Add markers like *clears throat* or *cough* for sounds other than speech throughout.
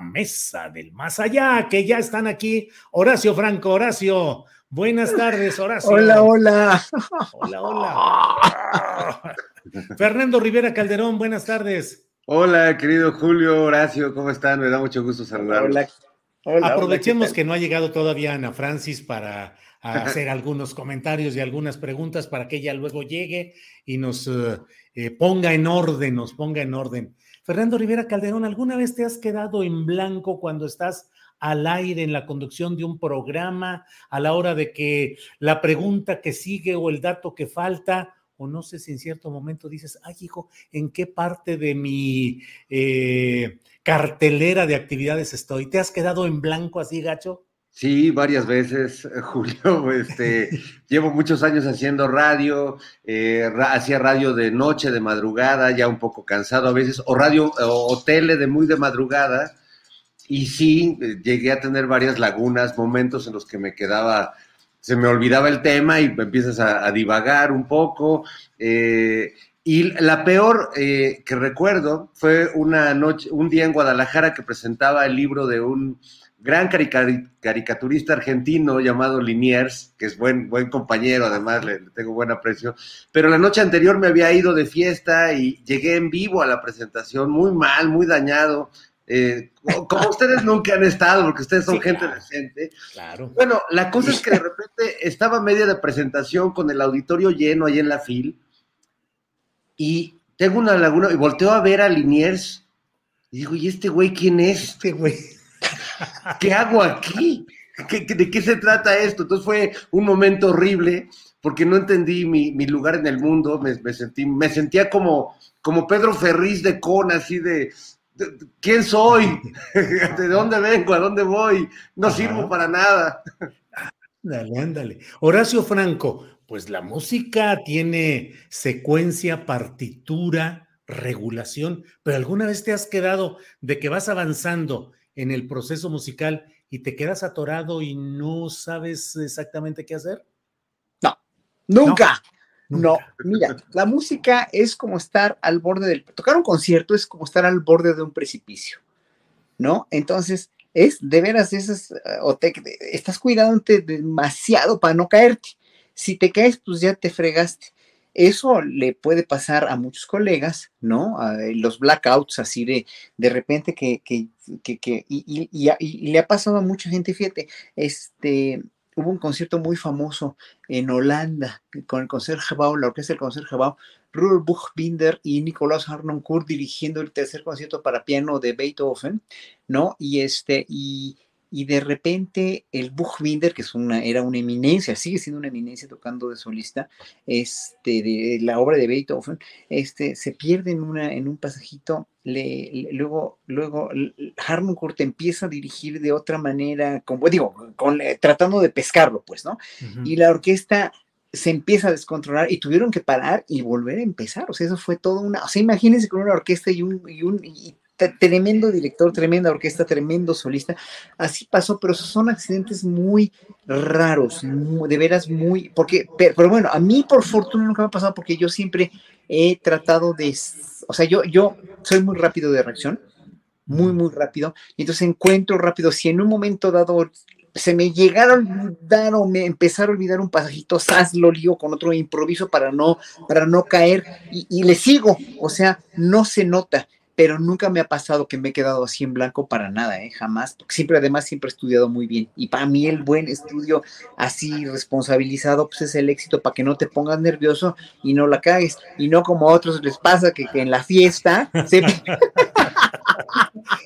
Mesa del más allá, que ya están aquí. Horacio Franco, Horacio. Buenas tardes, Horacio. Hola, hola. Hola, hola. Fernando Rivera Calderón, buenas tardes. Hola, querido Julio, Horacio, ¿cómo están? Me da mucho gusto saludarlos. Hola. Hola, Aprovechemos hola, que no ha llegado todavía Ana Francis para hacer algunos comentarios y algunas preguntas para que ella luego llegue y nos eh, eh, ponga en orden, nos ponga en orden. Fernando Rivera Calderón, ¿alguna vez te has quedado en blanco cuando estás al aire en la conducción de un programa a la hora de que la pregunta que sigue o el dato que falta o no sé si en cierto momento dices, ay hijo, ¿en qué parte de mi eh, cartelera de actividades estoy? ¿Te has quedado en blanco así, gacho? Sí, varias veces, *laughs* Julio. Este, llevo muchos años haciendo radio, eh, hacía radio de noche, de madrugada, ya un poco cansado a veces, o radio o, o tele de muy de madrugada. Y sí, eh, llegué a tener varias lagunas, momentos en los que me quedaba se me olvidaba el tema y empiezas a, a divagar un poco. Eh, y la peor eh, que recuerdo fue una noche, un día en Guadalajara que presentaba el libro de un gran caricaturista argentino llamado Liniers, que es buen, buen compañero, además le, le, tengo buen aprecio, pero la noche anterior me había ido de fiesta y llegué en vivo a la presentación, muy mal, muy dañado, eh, como ustedes *laughs* nunca han estado, porque ustedes son sí, gente claro, decente. Claro. Bueno, la cosa es que de *laughs* repente estaba media de presentación con el auditorio lleno ahí en la fil y tengo una laguna y volteo a ver a Liniers y digo, ¿y este güey quién es? Este güey. ¿Qué hago aquí? ¿Qué, ¿De qué se trata esto? Entonces fue un momento horrible porque no entendí mi, mi lugar en el mundo, me, me, sentí, me sentía como, como Pedro Ferriz de Con, así de, ¿Quién soy? *laughs* ¿De dónde vengo? ¿A dónde voy? No Ajá. sirvo para nada. Ándale, ándale. Horacio Franco, pues la música tiene secuencia, partitura, regulación, pero ¿alguna vez te has quedado de que vas avanzando en el proceso musical y te quedas atorado y no sabes exactamente qué hacer? No, nunca. No. No, mira, la música es como estar al borde del... Tocar un concierto es como estar al borde de un precipicio, ¿no? Entonces, es de veras esas... O te, estás cuidándote demasiado para no caerte. Si te caes, pues ya te fregaste. Eso le puede pasar a muchos colegas, ¿no? A los blackouts, así de, de repente que, que, que, y, le ha pasado a mucha gente, fíjate, este, hubo un concierto muy famoso en Holanda con el Concertgebouw, la orquesta del Concertgebouw, Rudolf Buchbinder y Nicolás Harnoncourt dirigiendo el tercer concierto para piano de Beethoven, ¿no? Y este, y de repente el Buchbinder, que es una, era una eminencia, sigue siendo una eminencia tocando de solista, este, de la obra de Beethoven, este, se pierde en, una, en un pasajito, le, le, luego, luego Harnoncourt empieza a dirigir de otra manera, como digo, con, eh, tratando de pescarlo, pues, ¿no? Uh -huh. Y la orquesta se empieza a descontrolar y tuvieron que parar y volver a empezar, o sea, eso fue todo una, o sea, imagínense con una orquesta y un, y un y tremendo director, tremenda orquesta, tremendo solista. Así pasó, pero son accidentes muy raros, de veras muy, porque, pero, bueno, a mí por fortuna nunca me ha pasado porque yo siempre he tratado de, o sea, yo, yo soy muy rápido de reacción muy, muy rápido. Y entonces encuentro rápido, si en un momento dado se me llegaron a olvidar o me empezar a olvidar un pasajito, sas lo lío con otro improviso para no, para no caer y le sigo, o sea, no se nota pero nunca me ha pasado que me he quedado así en blanco para nada, ¿eh? jamás, porque siempre, además, siempre he estudiado muy bien. Y para mí el buen estudio así responsabilizado, pues es el éxito para que no te pongas nervioso y no la cagues. Y no como a otros les pasa que, en la fiesta *laughs* se...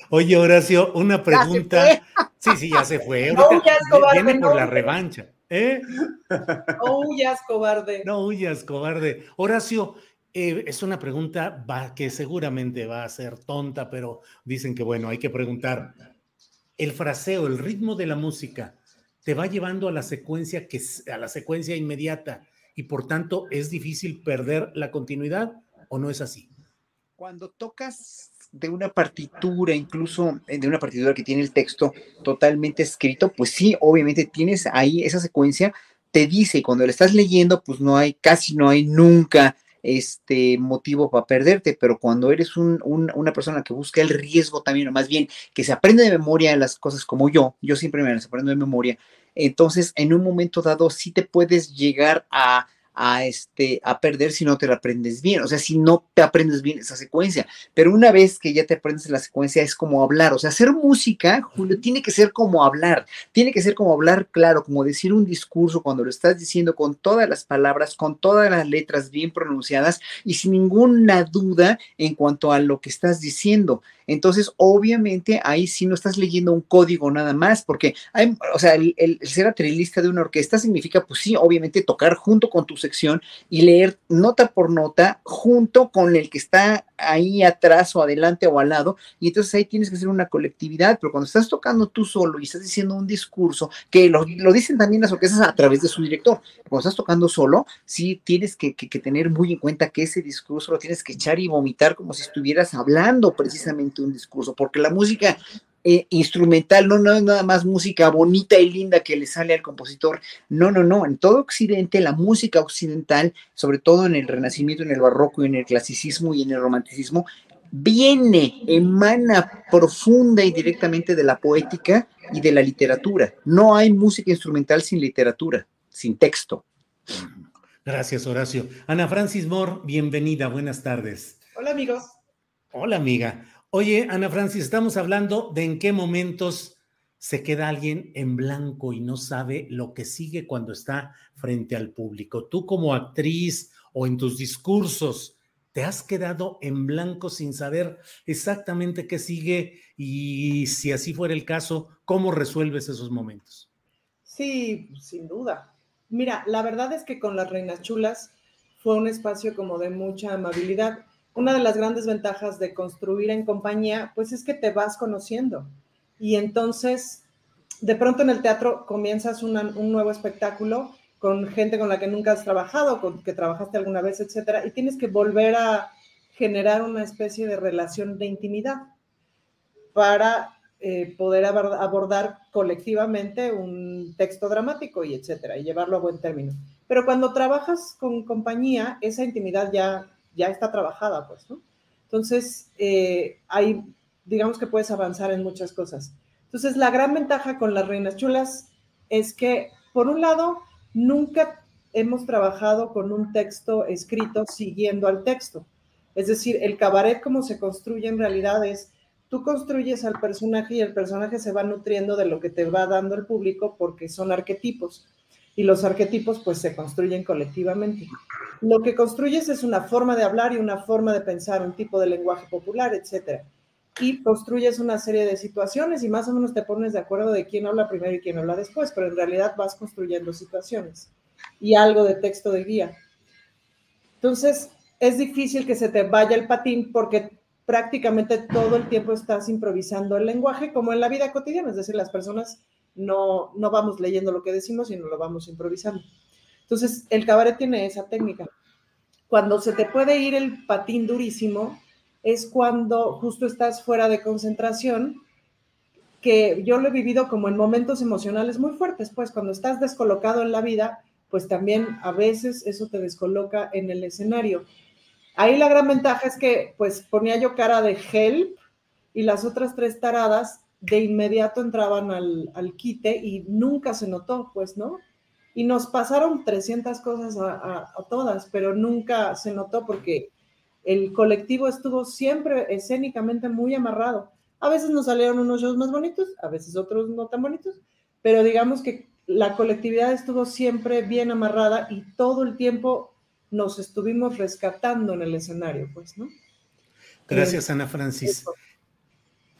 Oye, Horacio, una pregunta. Sí, sí, ya se fue. no huyas, cobarde. Viene por la revancha. ¿eh? No huyas, cobarde. No huyas, cobarde. Horacio, eh, es una pregunta que seguramente va a ser tonta, pero dicen que bueno, hay que preguntar. El fraseo, el ritmo de la música, te va llevando a la secuencia que a la secuencia inmediata y por tanto es difícil perder la continuidad o no es así. Cuando tocas de una partitura, incluso eh, de una partitura que tiene el texto totalmente escrito, pues sí, obviamente tienes ahí esa secuencia, te dice, y cuando lo estás leyendo, pues no hay, casi no hay nunca este motivo para perderte, pero cuando eres una persona que busca el riesgo también, o más bien que se aprende de memoria las cosas como yo, yo siempre me las aprendo de memoria, entonces en un momento dado sí te puedes llegar a a, este, a perder si no te la aprendes bien, o sea, si no te aprendes bien esa secuencia. Pero una vez que ya te aprendes la secuencia es como hablar, o sea, hacer música, Julio, tiene que ser como hablar, tiene que ser como hablar claro, como decir un discurso cuando lo estás diciendo con todas las palabras, con todas las letras bien pronunciadas y sin ninguna duda en cuanto a lo que estás diciendo. Entonces, obviamente, ahí sí no estás leyendo un código nada más, porque hay, o sea, el, ser atrilista de una orquesta significa, pues sí, obviamente tocar junto con tu sección y leer nota por nota junto con el que está ahí atrás o adelante o al lado, y entonces ahí tienes que hacer una colectividad, pero cuando estás tocando tú solo y estás diciendo un discurso, que lo, dicen también las orquestas a través de su director, cuando estás tocando solo, sí tienes que, tener muy en cuenta que ese discurso lo tienes que echar y vomitar como si estuvieras hablando precisamente un discurso, porque la música eh, instrumental, no, no es nada más música bonita y linda que le sale al compositor. No, no, no. En todo Occidente, la música occidental, sobre todo en el Renacimiento, en el Barroco, en el Clasicismo y en el Romanticismo, viene, emana profunda y directamente de la poética y de la literatura. No hay música instrumental sin literatura, sin texto. Gracias, Horacio. Ana Francis Moore, bienvenida, buenas tardes. Hola, amigos. Hola, amiga. Oye, Ana Francis, estamos hablando de en qué momentos se queda alguien en blanco y no sabe lo que sigue cuando está frente al público. Tú como actriz o en tus discursos, ¿te has quedado en blanco sin saber exactamente qué sigue? Y si así fuera el caso, ¿cómo resuelves esos momentos? Sí, sin duda. Mira, la verdad es que con las Reinas Chulas fue un espacio como de mucha amabilidad una de las grandes ventajas de construir en compañía, pues es que te vas conociendo. Y entonces, de pronto en el teatro comienzas un nuevo espectáculo con gente con la que nunca has trabajado, con que trabajaste alguna vez, etcétera, y tienes que volver a generar una especie de relación de intimidad para eh, poder abordar colectivamente un texto dramático y etcétera, y llevarlo a buen término. Pero cuando trabajas con compañía, esa intimidad ya ya está trabajada, pues, ¿no? Entonces, eh, hay, digamos que puedes avanzar en muchas cosas. Entonces, la gran ventaja con las Reinas Chulas es que, por un lado, nunca hemos trabajado con un texto escrito siguiendo al texto. Es decir, el cabaret como se construye en realidad es, tú construyes al personaje y el personaje se va nutriendo de lo que te va dando el público porque son arquetipos y los arquetipos pues se construyen colectivamente. Lo que construyes es una forma de hablar y una forma de pensar, un tipo de lenguaje popular, etcétera. Y construyes una serie de situaciones y más o menos te pones de acuerdo de quién habla primero y quién habla después, pero en realidad vas construyendo situaciones y algo de texto de guía. Entonces, es difícil que se te vaya el patín porque prácticamente todo el tiempo estás improvisando el lenguaje como en la vida cotidiana, es decir, las personas no, no vamos leyendo lo que decimos, sino lo vamos improvisando. Entonces, el cabaret tiene esa técnica. Cuando se te puede ir el patín durísimo, es cuando justo estás fuera de concentración, que yo lo he vivido como en momentos emocionales muy fuertes, pues cuando estás descolocado en la vida, pues también a veces eso te descoloca en el escenario. Ahí la gran ventaja es que pues ponía yo cara de help y las otras tres taradas de inmediato entraban al, al quite y nunca se notó, pues, ¿no? Y nos pasaron 300 cosas a, todas, pero nunca se notó porque el colectivo estuvo siempre escénicamente muy amarrado. A veces nos salieron unos shows más bonitos, a veces otros no tan bonitos, pero digamos que la colectividad estuvo siempre bien amarrada y todo el tiempo nos estuvimos rescatando en el escenario, pues, ¿no? Gracias, Ana Francis.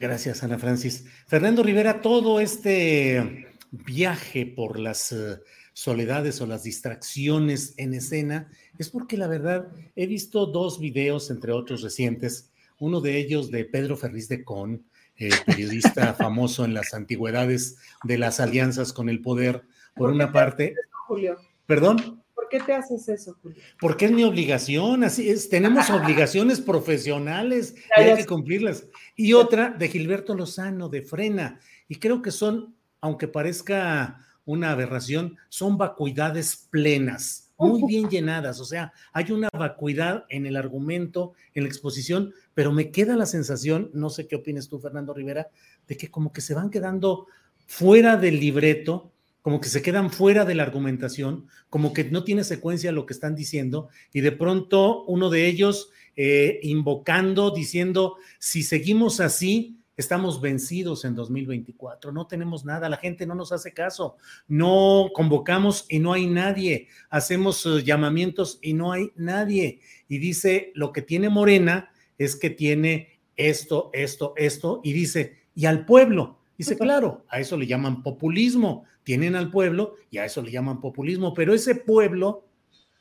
Gracias, Ana Francis. Fernando Rivera, todo este viaje por las eh, soledades o las distracciones en escena es porque la verdad he visto dos videos, entre otros recientes, uno de ellos de Pedro Ferriz de Con, eh, periodista *laughs* famoso en las antigüedades de las alianzas con el poder, por, una parte. Julio? ¿Perdón? ¿Por qué te haces eso, Julio? Porque es mi obligación, así es, tenemos *laughs* obligaciones profesionales y hay que cumplirlas. Y otra de Gilberto Lozano, de Frena, y creo que son, aunque parezca una aberración, son vacuidades plenas muy *laughs* bien llenadas, o sea, hay una vacuidad en el argumento, en la exposición, pero me queda la sensación, no sé qué opinas tú, Fernando Rivera, de que como que se van quedando fuera del libreto, como que se quedan fuera de la argumentación, como que no tiene secuencia lo que están diciendo, y de pronto uno de ellos eh, invocando, diciendo, si seguimos así, Estamos vencidos en 2024, no tenemos nada, la gente no nos hace caso, no convocamos y no hay nadie, hacemos eh, llamamientos y no hay nadie. Y dice, lo que tiene Morena es que tiene esto, esto, esto, y dice, y al pueblo. Dice, claro, a eso le llaman populismo, tienen al pueblo y a eso le llaman populismo, pero ese pueblo,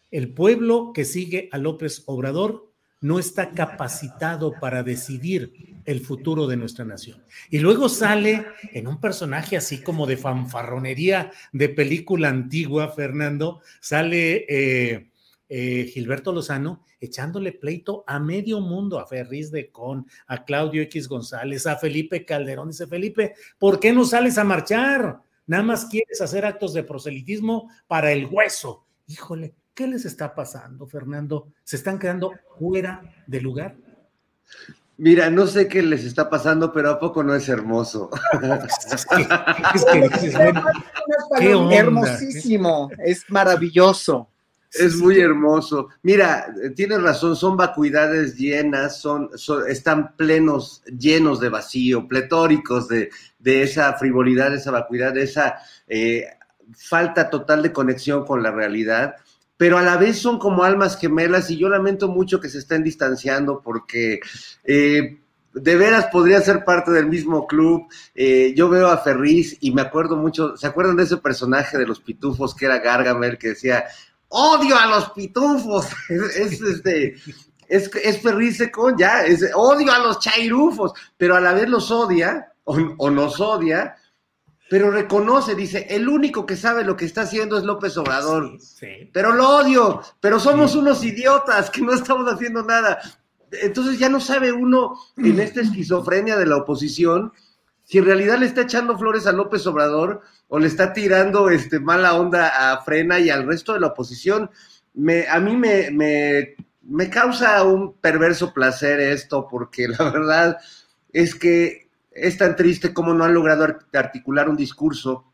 el pueblo que sigue a López Obrador, no está capacitado para decidir el futuro de nuestra nación. Y luego sale en un personaje así como de fanfarronería de película antigua, Fernando, sale eh, eh, Gilberto Lozano echándole pleito a medio mundo, a Ferris de Con, a Claudio X González, a Felipe Calderón. Dice, Felipe, ¿por qué no sales a marchar? Nada más quieres hacer actos de proselitismo para el hueso. Híjole, ¿Qué les está pasando, Fernando? ¿Se están quedando fuera de lugar? Mira, no sé qué les está pasando, pero ¿a poco no es hermoso? *laughs* es que, *laughs* hermosísimo, es maravilloso. Es muy hermoso. Mira, tienes razón, son vacuidades llenas, son, están plenos, llenos de vacío, pletóricos de, de esa frivolidad, de esa vacuidad, de esa eh, falta total de conexión con la realidad pero a la vez son como almas gemelas y yo lamento mucho que se estén distanciando porque eh, de veras podría ser parte del mismo club. Eh, yo veo a Ferriz y me acuerdo mucho, ¿se acuerdan de ese personaje de los pitufos que era Gargamel que decía, odio a los pitufos? *laughs* es, este... Es, es con ya, es, odio a los chairufos, pero a la vez los odia o, o nos odia, pero reconoce, dice, el único que sabe lo que está haciendo es López Obrador. Pero lo odio, pero somos unos idiotas que no estamos haciendo nada. Entonces ya no sabe uno en esta esquizofrenia de la oposición si en realidad le está echando flores a López Obrador o le está tirando este, mala onda a Frena y al resto de la oposición. A mí me, causa un perverso placer esto porque la verdad es que es tan triste cómo no han logrado articular un discurso,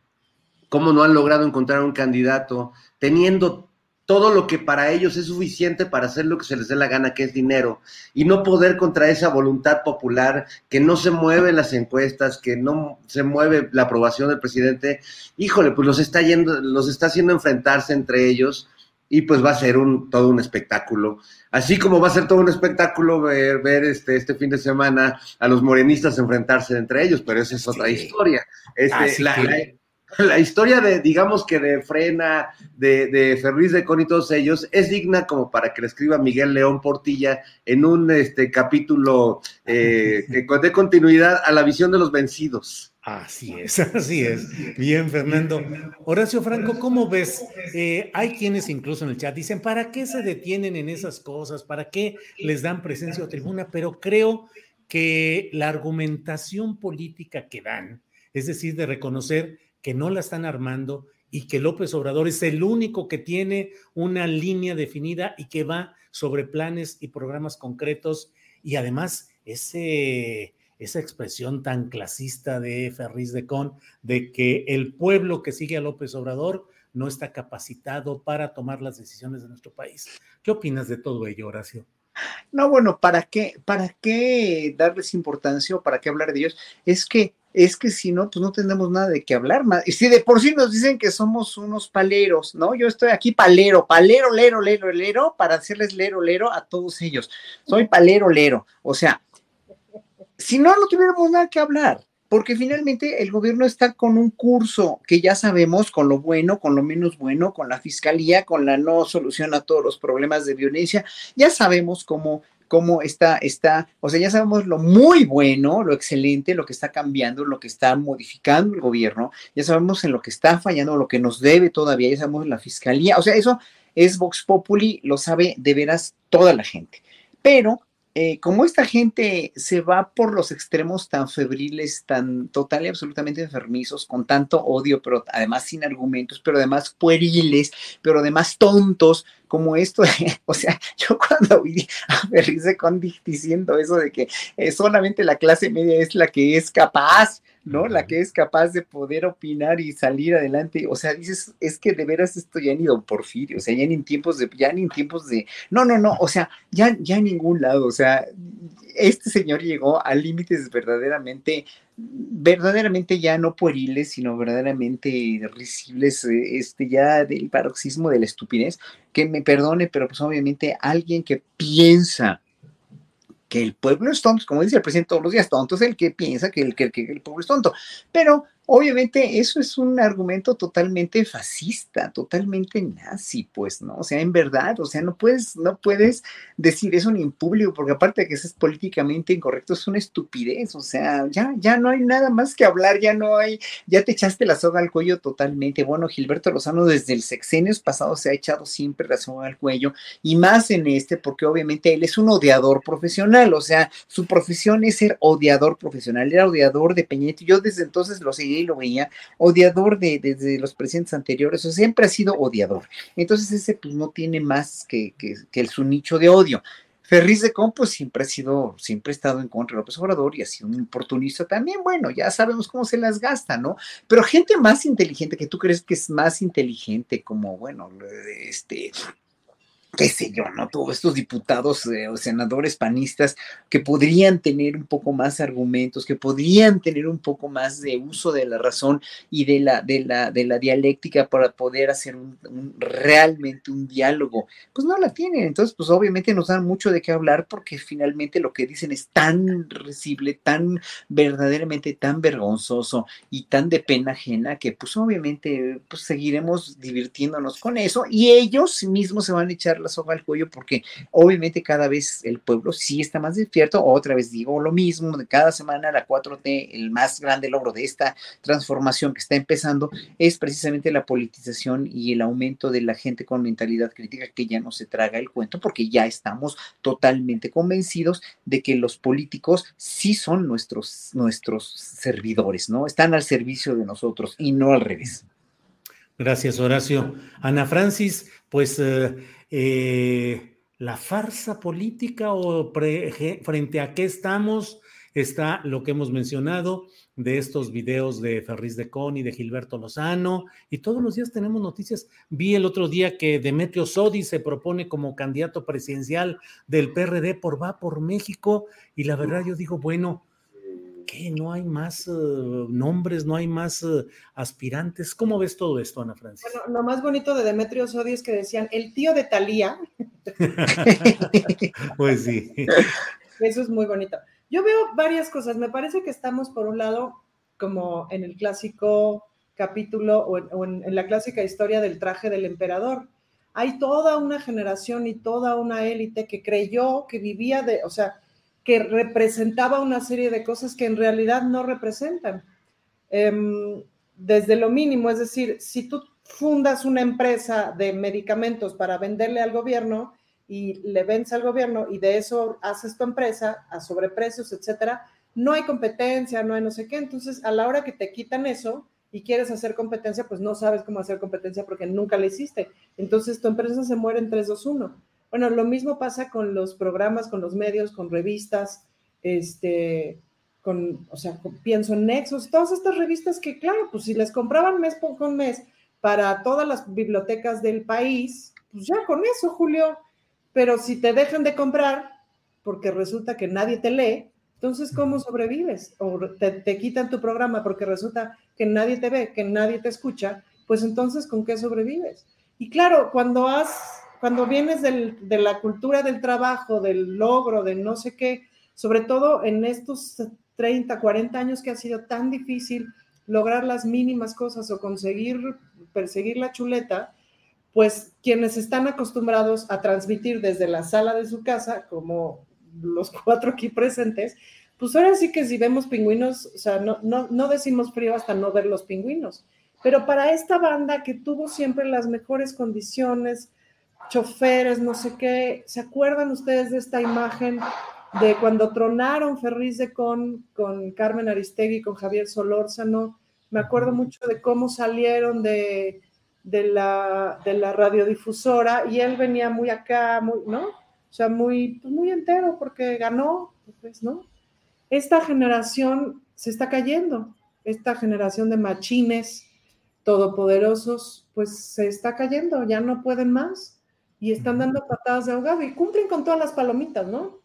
cómo no han logrado encontrar un candidato, teniendo todo lo que para ellos es suficiente para hacer lo que se les dé la gana, que es dinero, y no poder contra esa voluntad popular que no se mueve en las encuestas, que no se mueve la aprobación del presidente, híjole, pues los está yendo, los está haciendo enfrentarse entre ellos y pues va a ser un, todo un espectáculo. Así como va a ser todo un espectáculo ver, ver este, este fin de semana a los morenistas enfrentarse entre ellos, pero esa es otra historia. Este, la, *laughs* historia de, digamos que de Frena, de, de Ferriz de Con y todos ellos, es digna como para que le escriba Miguel León Portilla en un este, capítulo eh, que dé continuidad a la visión de los vencidos. Así es, *laughs* así es. Bien, Fernando. Horacio Franco, ¿cómo ves? Eh, hay quienes incluso en el chat dicen, ¿para qué se detienen en esas cosas? ¿Para qué les dan presencia o tribuna? Pero creo que la argumentación política que dan, es decir, de reconocer que no la están armando y que López Obrador es el único que tiene una línea definida y que va sobre planes y programas concretos y además ese esa expresión tan clasista de Ferriz de Con, de que el pueblo que sigue a López Obrador no está capacitado para tomar las decisiones de nuestro país. ¿Qué opinas de todo ello, Horacio? No, bueno, ¿para qué, para qué darles importancia o para qué hablar de ellos? Es que, es que si no, pues no tenemos nada de qué hablar más. Y si de por sí nos dicen que somos unos paleros, ¿no? Yo estoy aquí palero, palero, lero, lero, lero, para hacerles lero, lero a todos ellos. Soy palero, lero. O sea, si no, no tuviéramos nada que hablar porque finalmente el gobierno está con un curso que ya sabemos, con lo bueno, con lo menos bueno, con la fiscalía, con la no solución a todos los problemas de violencia, ya sabemos cómo cómo está, está, o sea, ya sabemos lo muy bueno, lo excelente, lo que está cambiando, lo que está modificando el gobierno, ya sabemos en lo que está fallando, lo que nos debe todavía, ya sabemos la fiscalía, o sea, eso es Vox Populi, lo sabe de veras toda la gente. Pero eh, como esta gente se va por los extremos tan febriles, tan total y absolutamente enfermizos, con tanto odio, pero además sin argumentos, pero además pueriles, pero además tontos, como esto, *laughs* o sea, yo cuando vi a Berrice con diciendo eso de que eh, solamente la clase media es la que es capaz ¿no? La que es capaz de poder opinar y salir adelante. O sea, dices, es que de veras esto ya ni don Porfirio, o sea, ya ni en tiempos de, ya ni en tiempos de, no, no, no, o sea, ya, ya en ningún lado, o sea, este señor llegó a límites verdaderamente, verdaderamente ya no pueriles, sino verdaderamente risibles, eh, este, ya del paroxismo de la estupidez, que me perdone, pero pues obviamente alguien que piensa que el pueblo es tonto, como dice el presidente todos los días, tonto es el que piensa que el, que, que el pueblo es tonto. Pero Obviamente eso es un argumento totalmente fascista, totalmente nazi, pues, ¿no? O sea, en verdad, o sea, no puedes, no puedes decir eso ni en público, porque aparte de que eso es políticamente incorrecto, es una estupidez, o sea, ya, ya no hay nada más que hablar, ya no hay, ya te echaste la soga al cuello totalmente. Bueno, Gilberto Lozano desde el sexenio pasado se ha echado siempre la soga al cuello, y más en este, porque obviamente él es un odiador profesional, o sea, su profesión es ser odiador profesional, era odiador de Peñete, yo desde entonces lo seguí lo veía, odiador de, desde los presidentes anteriores, o siempre ha sido odiador. Entonces ese pues no tiene más que, que, que su nicho de odio. Ferriz de Con, pues siempre ha sido, siempre ha estado en contra de López Obrador y ha sido un oportunista también. Bueno, ya sabemos cómo se las gasta, ¿no? Pero gente más inteligente, que tú crees que es más inteligente, como, bueno, este, qué sé yo, ¿no? Todos estos diputados eh, o senadores panistas que podrían tener un poco más argumentos, que podrían tener un poco más de uso de la razón y de la, de la, de la dialéctica para poder hacer realmente un diálogo, pues no la tienen. Entonces, pues obviamente nos dan mucho de qué hablar porque finalmente lo que dicen es tan recible, tan verdaderamente tan vergonzoso y tan de pena ajena que pues obviamente pues seguiremos divirtiéndonos con eso y ellos mismos se van a echar la soga al cuello porque obviamente cada vez el pueblo sí está más despierto. Otra vez digo lo mismo, de cada semana la 4T, el más grande logro de esta transformación que está empezando es precisamente la politización y el aumento de la gente con mentalidad crítica que ya no se traga el cuento porque ya estamos totalmente convencidos de que los políticos sí son nuestros, nuestros servidores, ¿no? Están al servicio de nosotros y no al revés. Gracias, Horacio. Ana Francis, pues eh, eh, la farsa política o frente a qué estamos está lo que hemos mencionado de estos videos de Ferriz de Con y de Gilberto Lozano, y todos los días tenemos noticias. Vi el otro día que Demetrio Sodi se propone como candidato presidencial del PRD por Va por México, y la verdad yo digo, bueno, qué? ¿No hay más eh, nombres? ¿No hay más eh, aspirantes? ¿Cómo ves todo esto, Ana Francia? Bueno, lo más bonito de Demetrio Sodi es que decían, el tío de Talía. *laughs* pues sí. Eso es muy bonito. Yo veo varias cosas. Me parece que estamos, por un lado, como en el clásico capítulo o, en, en la clásica historia del traje del emperador. Hay toda una generación y toda una élite que creyó que vivía de, o sea, que representaba una serie de cosas que en realidad no representan. Em, desde lo mínimo, es decir, si tú fundas una empresa de medicamentos para venderle al gobierno y le vendes al gobierno y de eso haces tu empresa a sobreprecios, etcétera, no hay competencia, no hay no sé qué. Entonces, a la hora que te quitan eso y quieres hacer competencia, pues no sabes cómo hacer competencia porque nunca la hiciste. Entonces, tu empresa se muere en 3, 2, 1. Bueno, lo mismo pasa con los programas, con los medios, con revistas, este, con, o sea, pienso en Nexos, todas estas revistas que, claro, pues si les compraban mes con mes para todas las bibliotecas del país, pues ya con eso, Julio. Pero si te dejan de comprar, porque resulta que nadie te lee, entonces, ¿cómo sobrevives? O te, te, quitan tu programa porque resulta que nadie te ve, que nadie te escucha, pues entonces, ¿con qué sobrevives? Y claro, cuando has, cuando vienes de la cultura del trabajo, del logro, de no sé qué, sobre todo en estos 30, 40 años que ha sido tan difícil lograr las mínimas cosas o conseguir perseguir la chuleta, pues quienes están acostumbrados a transmitir desde la sala de su casa, como los *laughs* cuatro aquí presentes, pues ahora sí que si vemos pingüinos, o sea, no, no, no decimos frío hasta no ver los pingüinos. Pero para esta banda que tuvo siempre las mejores condiciones, choferes, no sé qué, ¿se acuerdan ustedes de esta imagen de cuando tronaron Ferriz de Con con Carmen Aristegui, con Javier Solórzano? Me acuerdo mucho de cómo salieron de, de, la, de la radiodifusora y él venía muy acá, muy, ¿no? O sea, muy, pues muy entero porque ganó, pues, ¿no? Esta generación se está cayendo, esta generación de machines todopoderosos, pues se está cayendo, ya no pueden más y están dando patadas de ahogado y cumplen con todas las palomitas, ¿no?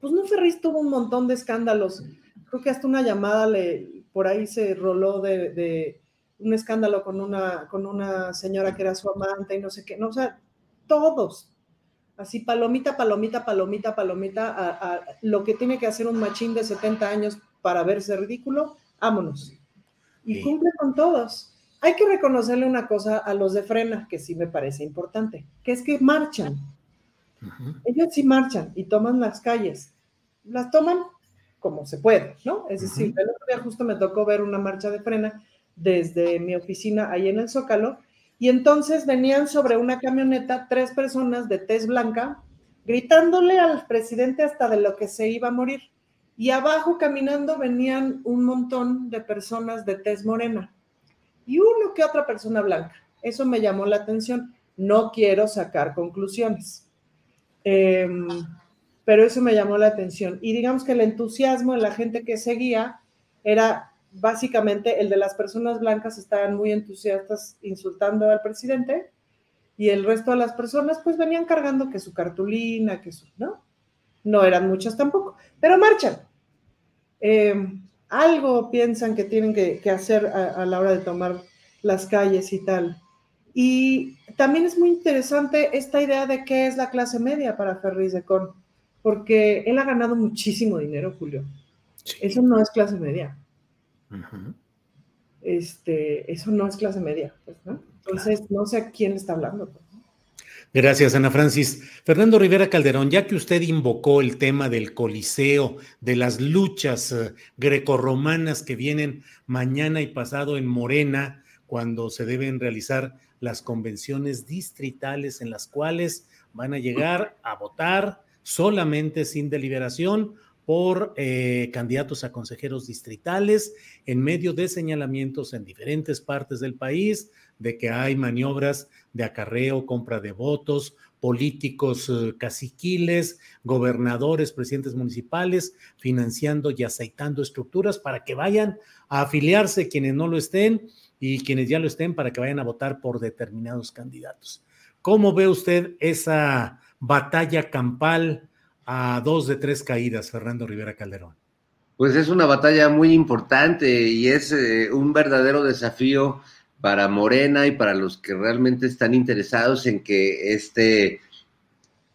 Pues no Ferris tuvo un montón de escándalos, creo que hasta una llamada le, por ahí se roló de, de un escándalo con una, con una señora que era su amante y no sé qué, no, o sea, todos, así palomita, palomita, palomita, palomita, a, a, lo que tiene que hacer un machín de 70 años para verse ridículo, vámonos. Y sí. cumple con todos. Hay que reconocerle una cosa a los de frena, que sí me parece importante, que es que marchan. Uh -huh. Ellos sí marchan y toman las calles. Las toman como se puede, ¿no? Es decir, uh -huh. el otro día justo me tocó ver una marcha de frena desde mi oficina ahí en el Zócalo, y entonces venían sobre una camioneta tres personas de tez blanca gritándole al presidente hasta de lo que se iba a morir. Y abajo caminando venían un montón de personas de tez morena y uno que otra persona blanca. Eso me llamó la atención. No quiero sacar conclusiones, eh, pero eso me llamó la atención. Y digamos que el entusiasmo de la gente que seguía era básicamente el de las personas blancas estaban muy entusiastas insultando al presidente y el resto de las personas pues venían cargando que su cartulina, que su, ¿no? No eran muchas tampoco, pero marchan. Eh, algo piensan que tienen que, que hacer a, a, la hora de tomar las calles y tal. Y también es muy interesante esta idea de qué es la clase media para Ferris de Con, porque él ha ganado muchísimo dinero, Julio. Sí. Eso no es clase media. Uh -huh. Este, eso no es clase media, pues, ¿no? Entonces, claro. no sé a quién está hablando. Pues. Gracias, Ana Francis. Fernando Rivera Calderón, ya que usted invocó el tema del Coliseo, de las luchas uh, grecorromanas que vienen mañana y pasado en Morena, cuando se deben realizar las convenciones distritales en las cuales van a llegar a votar solamente sin deliberación por eh, candidatos a consejeros distritales en medio de señalamientos en diferentes partes del país de que hay maniobras de acarreo, compra de votos, políticos eh, caciquiles, gobernadores, presidentes municipales, financiando y aceitando estructuras para que vayan a afiliarse quienes no lo estén y quienes ya lo estén para que vayan a votar por determinados candidatos. ¿Cómo ve usted esa batalla campal a dos de tres caídas, Fernando Rivera Calderón? Pues es una batalla muy importante y es eh, un verdadero desafío para Morena y para los que realmente están interesados en que este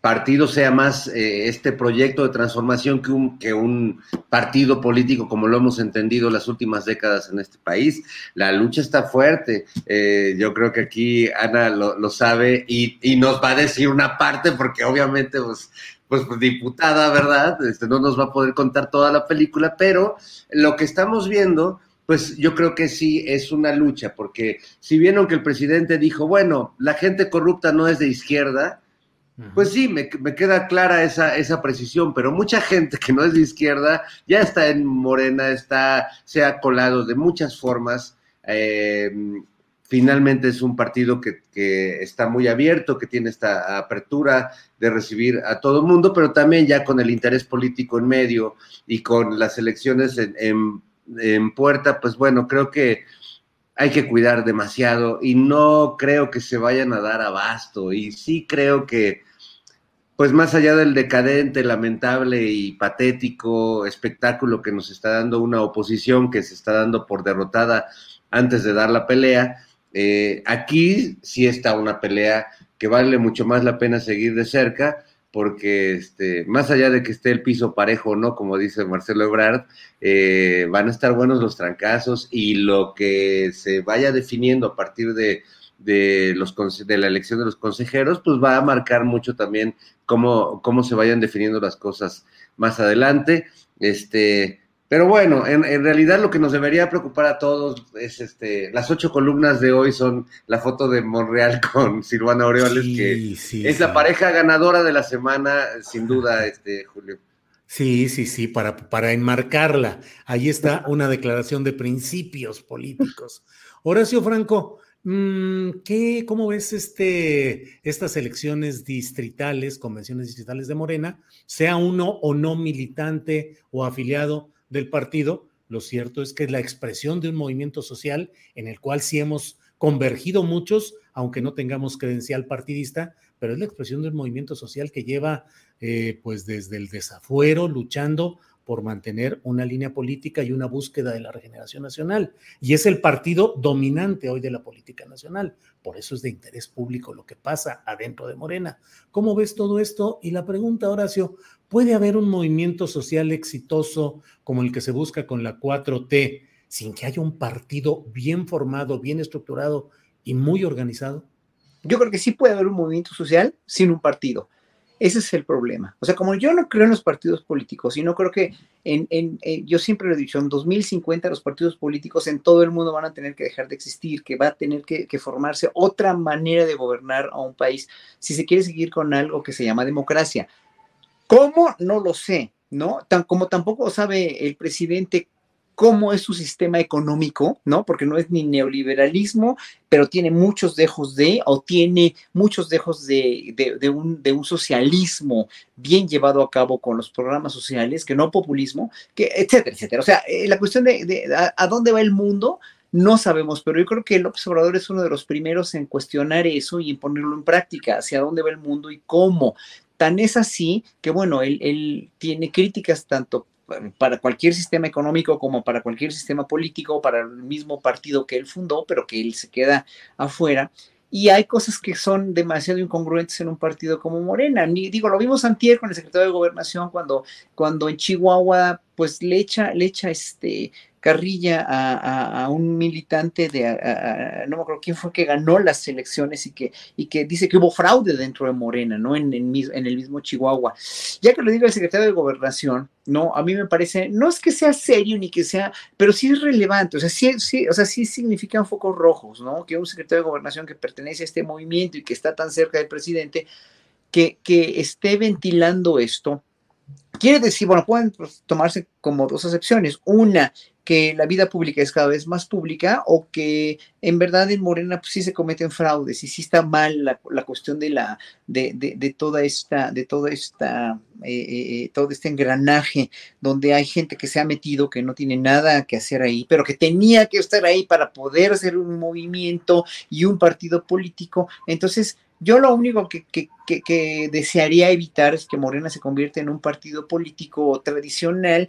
partido sea más eh, este proyecto de transformación que un, que un partido político como lo hemos entendido las últimas décadas en este país. La lucha está fuerte. Eh, yo creo que aquí Ana lo, sabe y, y, nos va a decir una parte porque obviamente pues, pues, pues diputada, ¿verdad? Este, no nos va a poder contar toda la película, pero lo que estamos viendo pues yo creo que sí es una lucha, porque si vieron que el presidente dijo, bueno, la gente corrupta no es de izquierda, pues sí, me, me, queda clara esa, esa precisión, pero mucha gente que no es de izquierda ya está en Morena, está, se ha colado de muchas formas. Eh, finalmente es un partido que, que, está muy abierto, que tiene esta apertura de recibir a todo el mundo, pero también ya con el interés político en medio y con las elecciones en, en, en puerta, pues bueno, creo que hay que cuidar demasiado y no creo que se vayan a dar abasto. Y sí creo que pues más allá del decadente, lamentable y patético espectáculo que nos está dando una oposición que se está dando por derrotada antes de dar la pelea, eh, aquí sí está una pelea que vale mucho más la pena seguir de cerca, porque este, más allá de que esté el piso parejo no, como dice Marcelo Ebrard, eh, van a estar buenos los trancazos y lo que se vaya definiendo a partir de de, los, de la elección de los consejeros, pues va a marcar mucho también cómo, cómo se vayan definiendo las cosas más adelante. Este, pero bueno, en, en, realidad lo que nos debería preocupar a todos es este, las ocho columnas de hoy son la foto de Monreal *laughs* con Silvana Aureoles, sí, que sí, es sí. la pareja ganadora de la semana, sin duda, este, Julio. Sí, sí, sí, para, para enmarcarla. Ahí está una declaración de principios políticos. Horacio Franco, Mm, ¿Qué, ¿Cómo ves este, estas elecciones distritales, convenciones distritales de Morena, sea uno o no militante o afiliado del partido? Lo cierto es que es la expresión de un movimiento social en el cual sí hemos convergido muchos, aunque no tengamos credencial partidista, pero es la expresión de un movimiento social que lleva eh, pues desde el desafuero luchando por mantener una línea política y una búsqueda de la regeneración nacional. Y es el partido dominante hoy de la política nacional. Por eso es de interés público lo que pasa adentro de Morena. ¿Cómo ves todo esto? Y la pregunta, Horacio, ¿puede haber un movimiento social exitoso como el que se busca con la 4T sin que haya un partido bien formado, bien estructurado y muy organizado? Yo creo que sí puede haber un movimiento social sin un partido. Ese es el problema. O sea, como yo no creo en los partidos políticos y no creo que en, en, yo siempre lo he dicho, en 2050 los partidos políticos en todo el mundo van a tener que dejar de existir, que va a tener que, que formarse otra manera de gobernar a un país si se quiere seguir con algo que se llama democracia. ¿Cómo? No lo sé, ¿no? Tan, como tampoco sabe el presidente cómo es su sistema económico, ¿no? Porque no es ni neoliberalismo, pero tiene muchos dejos de, o tiene muchos dejos de, de, de, un, de un socialismo bien llevado a cabo con los programas sociales, que no populismo, que, etcétera, etcétera. O sea, eh, la cuestión de, a, a dónde va el mundo, no sabemos, pero yo creo que López Obrador es uno de los primeros en cuestionar eso y en ponerlo en práctica, hacia dónde va el mundo y cómo. Es así que, bueno, él, tiene críticas tanto para cualquier sistema económico como para cualquier sistema político, para el mismo partido que él fundó, pero que él se queda afuera. Y hay cosas que son demasiado incongruentes en un partido como Morena. Digo, lo vimos antier con el secretario de Gobernación cuando, cuando en Chihuahua, pues le echa, le echa este, carrilla a, un militante de, no me acuerdo quién fue que ganó las elecciones y que, y que dice que hubo fraude dentro de Morena, ¿no? En, en, en, el mismo Chihuahua. Ya que lo diga el secretario de Gobernación, no, a mí me parece, no es que sea serio ni que sea, pero sí es relevante, o sea, sí, sí, o sea, sí significan focos rojos, ¿no? Que un secretario de Gobernación que pertenece a este movimiento y que está tan cerca del presidente, que, que esté ventilando esto, quiere decir, bueno, pueden tomarse como dos acepciones. Una, que la vida pública es cada vez más pública o que en verdad en Morena pues sí se cometen fraudes y sí está mal la, la cuestión de la de, de, de, toda esta de toda esta eh, eh, todo este engranaje donde hay gente que se ha metido que no tiene nada que hacer ahí pero que tenía que estar ahí para poder hacer un movimiento y un partido político. Entonces yo lo único que, que, que, que, desearía evitar es que Morena se convierta en un partido político tradicional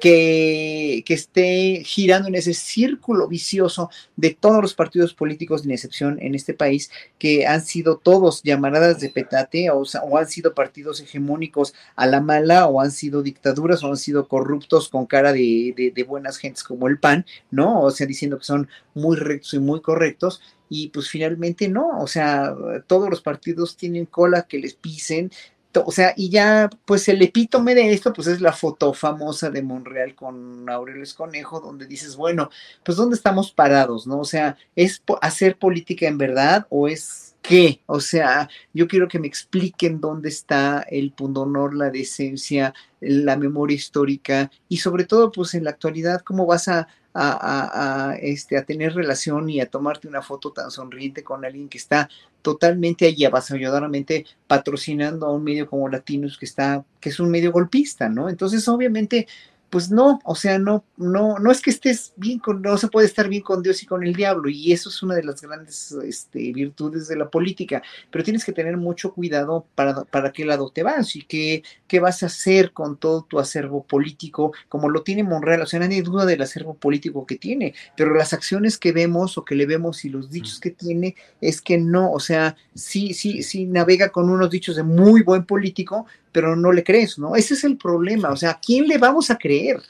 que, esté girando en ese círculo vicioso de todos los partidos políticos, sin excepción en este país, que han sido todos llamaradas de petate o, han sido partidos hegemónicos a la mala o han sido dictaduras o han sido corruptos con cara de, de, de buenas gentes como el PAN, ¿no? O sea, diciendo que son muy rectos y muy correctos y pues finalmente no, o sea, todos los partidos tienen cola que les pisen, o sea, y ya, pues el epítome de esto, pues es la foto famosa de Monreal con Aurelio Esconejo, donde dices, bueno, pues ¿dónde estamos parados, no? O sea, ¿es hacer política en verdad o es qué? O sea, yo quiero que me expliquen dónde está el pundonor, la decencia, la memoria histórica y sobre todo, pues en la actualidad, cómo vas a, a, este, a tener relación y a tomarte una foto tan sonriente con alguien que está totalmente allí avasalladoramente patrocinando a un medio como Latinos que está, que es un medio golpista, ¿no? Entonces, obviamente, pues no, o sea, no, no, no es que estés bien con, no se puede estar bien con Dios y con el diablo, y eso es una de las grandes este, virtudes de la política, pero tienes que tener mucho cuidado para, para qué lado te vas y qué, qué vas a hacer con todo tu acervo político, como lo tiene Monreal, o sea, nadie duda del acervo político que tiene, pero las acciones que vemos o que le vemos y los dichos que tiene es que no, o sea, sí, sí, sí navega con unos dichos de muy buen político, pero no le crees, ¿no? Ese es el problema, o sea, ¿a quién le vamos a creer?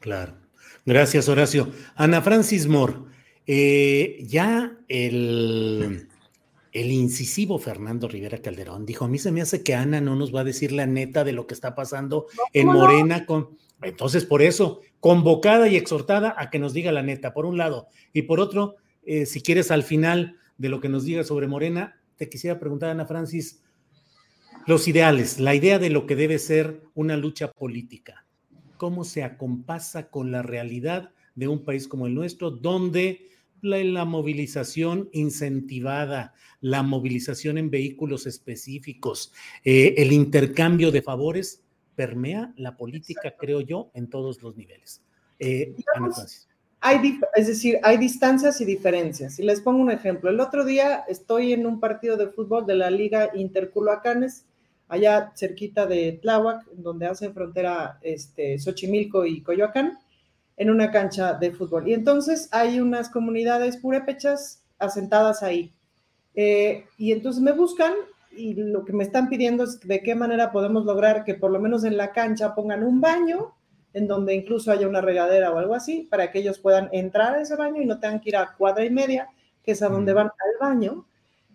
Claro. Gracias, Horacio. Ana Francis Moore, eh, ya el, el incisivo Fernando Rivera Calderón dijo, a mí se me hace que Ana no nos va a decir la neta de lo que está pasando en Morena con... Entonces, por eso, convocada y exhortada a que nos diga la neta, por un lado. Y por otro, eh, si quieres al final de lo que nos diga sobre Morena, te quisiera preguntar, Ana Francis, los ideales, la idea de lo que debe ser una lucha política, cómo se acompasa con la realidad de un país como el nuestro, donde la, movilización incentivada, la movilización en vehículos específicos, eh, el intercambio de favores, permea la política, creo yo, en todos los niveles. Eh, hay, es decir, hay distancias y diferencias. Y les pongo un ejemplo. El otro día estoy en un partido de fútbol de la Liga Interculoacanes allá cerquita de Tláhuac, donde hacen frontera este, Xochimilco y Coyoacán, en una cancha de fútbol. Y entonces hay unas comunidades purépechas asentadas ahí. Eh, y entonces me buscan y lo que me están pidiendo es de qué manera podemos lograr que por lo menos en la cancha pongan un baño en donde incluso haya una regadera o algo así, para que ellos puedan entrar a ese baño y no tengan que ir a cuadra y media, que es a donde van al baño,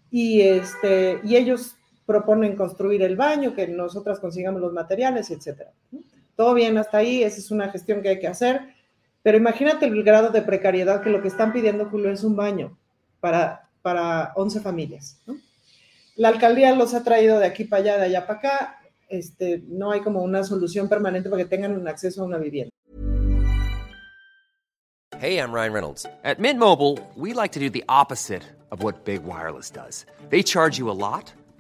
y, este, y ellos proponen construir el baño, que nosotras consigamos los materiales, etcétera. Todo bien hasta ahí, esa es una gestión que hay que hacer, pero imagínate el grado de precariedad que lo que están pidiendo, Julio, es un baño para, para 11 familias. La alcaldía los ha traído de aquí para allá, de allá para acá, este, no hay como una solución permanente para que tengan un acceso a una vivienda. Hey, I'm Ryan Reynolds. At Mint Mobile, we like to do the opposite of what Big Wireless does. They charge you a lot.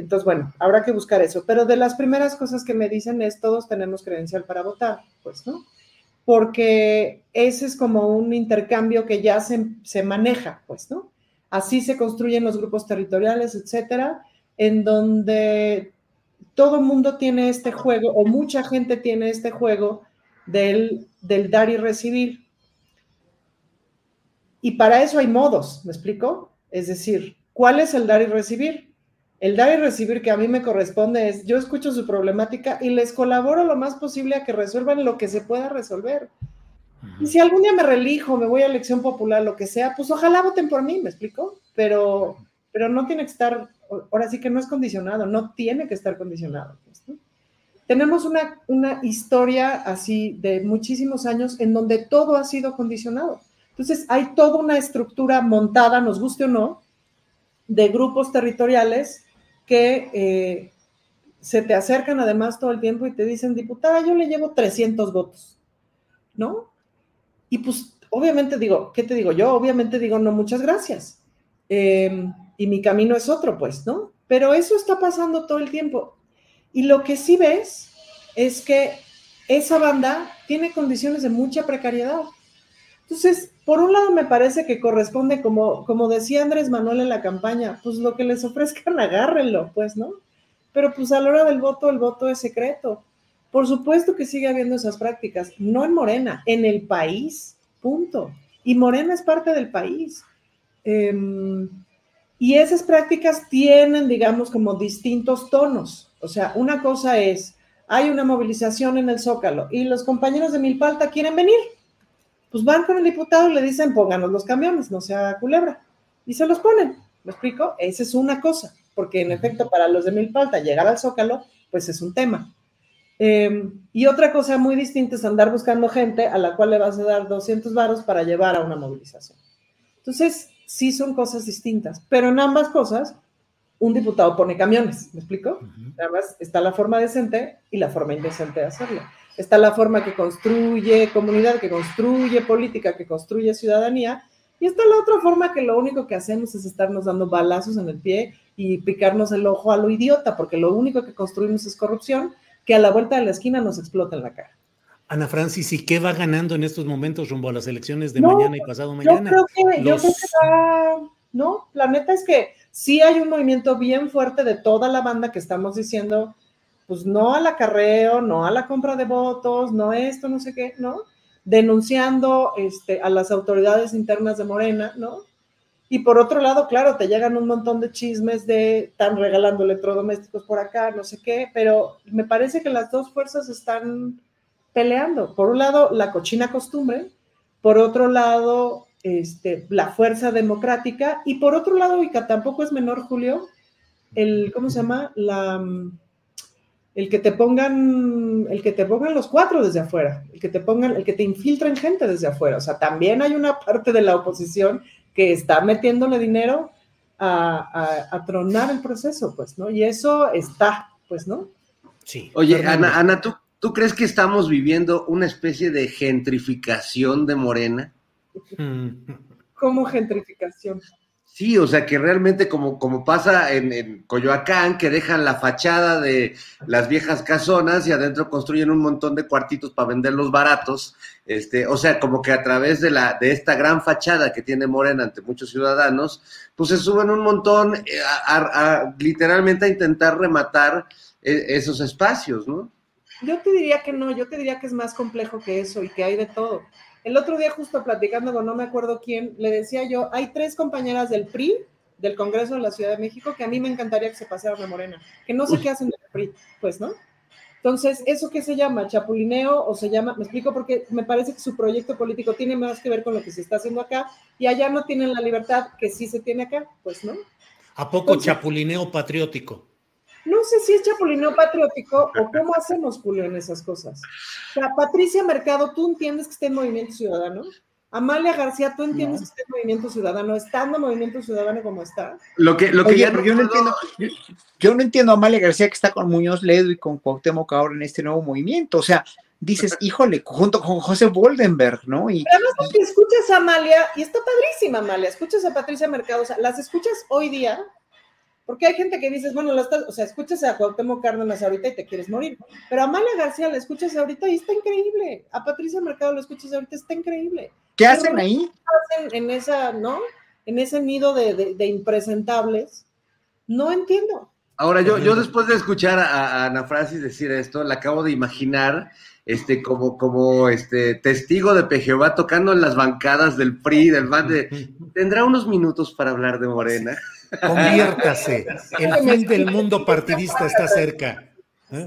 Entonces, bueno, habrá que buscar eso. Pero de las primeras cosas que me dicen es, todos tenemos credencial para votar, pues, ¿no? Porque ese es como un intercambio que ya se, se maneja, pues, ¿no? Así se construyen los grupos territoriales, etcétera, en donde todo mundo tiene este juego, o mucha gente tiene este juego del, del dar y recibir. Y para eso hay modos, ¿me explico? Es decir, ¿cuál es el dar y recibir? El dar y recibir que a mí me corresponde es, yo escucho su problemática y les colaboro lo más posible a que resuelvan lo que se pueda resolver. Y si algún día me relijo, me voy a elección popular, lo que sea, pues ojalá voten por mí, ¿me explico? Pero, pero no tiene que estar, ahora sí que no es condicionado, no tiene que estar condicionado. Pues, Tenemos una, una historia así de muchísimos años en donde todo ha sido condicionado. Entonces hay toda una estructura montada, nos guste o no, de grupos territoriales que eh, se te acercan además todo el tiempo y te dicen, diputada, yo le llevo 300 votos, ¿no? Y pues obviamente digo, ¿qué te digo? Yo obviamente digo, no, muchas gracias. Em, y mi camino es otro, pues, ¿no? Pero eso está pasando todo el tiempo. Y lo que sí ves es que esa banda tiene condiciones de mucha precariedad. Entonces, por un lado me parece que corresponde, como, como decía Andrés Manuel en la campaña, pues lo que les *laughs* ofrezcan, agárrenlo, pues, ¿no? Pero pues a la hora del voto, el voto es secreto. Por supuesto que sigue habiendo esas prácticas, no en Morena, en el país, punto. Y Morena es parte del país. Em, y esas prácticas tienen, digamos, como distintos tonos. O sea, una cosa es, hay una movilización en el Zócalo y los compañeros de Milpalta quieren venir pues van con el diputado y le dicen, pónganos los camiones, no sea culebra. Y se los ponen. ¿Me explico? Esa es una cosa, porque en efecto para los de Milpalta llegar al Zócalo, pues es un tema. Em, y otra cosa muy distinta es andar buscando gente a la cual le vas a dar 200 varos para llevar a una movilización. Entonces, sí son cosas distintas, pero en ambas cosas, un diputado pone camiones, ¿me explico? Además, está la forma decente y la forma indecente de hacerlo está la forma que construye comunidad, que construye política, que construye ciudadanía, y está la otra forma que lo único que hacemos es estarnos dando balazos en el pie y picarnos el ojo a lo idiota, porque lo único que construimos es corrupción, que a la vuelta de la esquina nos explota en la cara. Ana Francis, ¿y qué va ganando en estos momentos rumbo a las elecciones de mañana y pasado mañana? Yo creo que, yo creo que va, no, la neta es que sí hay un movimiento bien fuerte de toda la banda que estamos diciendo, pues no al acarreo, no a la compra de votos, no esto, no sé qué, ¿no? Denunciando este, a las autoridades internas de Morena, ¿no? Y por otro lado, claro, te llegan un montón de chismes de están regalando electrodomésticos por acá, no sé qué, pero me parece que las dos fuerzas están peleando. Por un lado, la cochina costumbre, por otro lado, este, la fuerza democrática, y por otro lado, y que tampoco es menor, Julio, el, ¿cómo se llama? La el que te pongan, el que te pongan los cuatro desde afuera, el que te pongan, el que te infiltren gente desde afuera. O sea, también hay una parte de la oposición que está metiéndole dinero a, tronar el proceso, pues, ¿no? Y eso está, pues, ¿no? Sí. Oye, Ana, Ana ¿tú, ¿tú crees que estamos viviendo una especie de gentrificación de Morena? ¿Cómo gentrificación? Sí, o sea que realmente como, como pasa en, Coyoacán, que dejan la fachada de las viejas casonas y adentro construyen un montón de cuartitos para venderlos baratos, este, o sea, como que a través de la, de esta gran fachada que tiene Morena ante muchos ciudadanos, pues se suben un montón eh, literalmente a intentar rematar eh, esos espacios, ¿no? Yo te diría que no, yo te diría que es más complejo que eso y que hay de todo. El otro día, justo platicando con no me acuerdo quién, le decía yo, hay tres compañeras del PRI, del Congreso de la Ciudad de México, que a mí me encantaría que se pasaran a Morena, que no sé qué hacen del PRI, pues, ¿no? Entonces, ¿eso qué se llama? ¿Chapulineo o se llama? Me explico porque me parece que su proyecto político tiene más que ver con lo que se está haciendo acá y allá no tienen la libertad que sí se tiene acá, pues, ¿no? ¿A poco chapulineo patriótico? No sé si es chapulineo patriótico o cómo hacemos, Julio, en esas cosas. O sea, Patricia Mercado, ¿tú entiendes que está en Movimiento Ciudadano? Amalia García, ¿tú entiendes que está en Movimiento Ciudadano? ¿Estando en Movimiento Ciudadano como está? Lo que, lo que ya yo no entiendo, yo, no entiendo a Amalia García que está con Muñoz Ledo y con Cuauhtémoc ahora en este nuevo movimiento. O sea, dices, híjole, junto con José Boldenberg, ¿no? Y, además, que escuchas a Amalia, y está padrísima Amalia, escuchas a Patricia Mercado, o sea, las escuchas hoy día porque hay gente que dices, bueno, la estás, o sea, escuchas a Cuauhtémoc Cárdenas ahorita y te quieres morir. Pero a Amalia García la escuchas ahorita y está increíble. A Patricia Mercado la escuchas ahorita, está increíble. ¿Qué hacen ahí? ¿Qué hacen en esa, no? En ese nido de, impresentables. No entiendo. Ahora, yo, yo después de escuchar a, Ana Francis decir esto, la acabo de imaginar este, como, como este, testigo de Pejehová tocando en las bancadas del PRI, del MAN, tendrá unos minutos para hablar de Morena. Conviértase. El fin del mundo partidista está cerca. ¿Eh?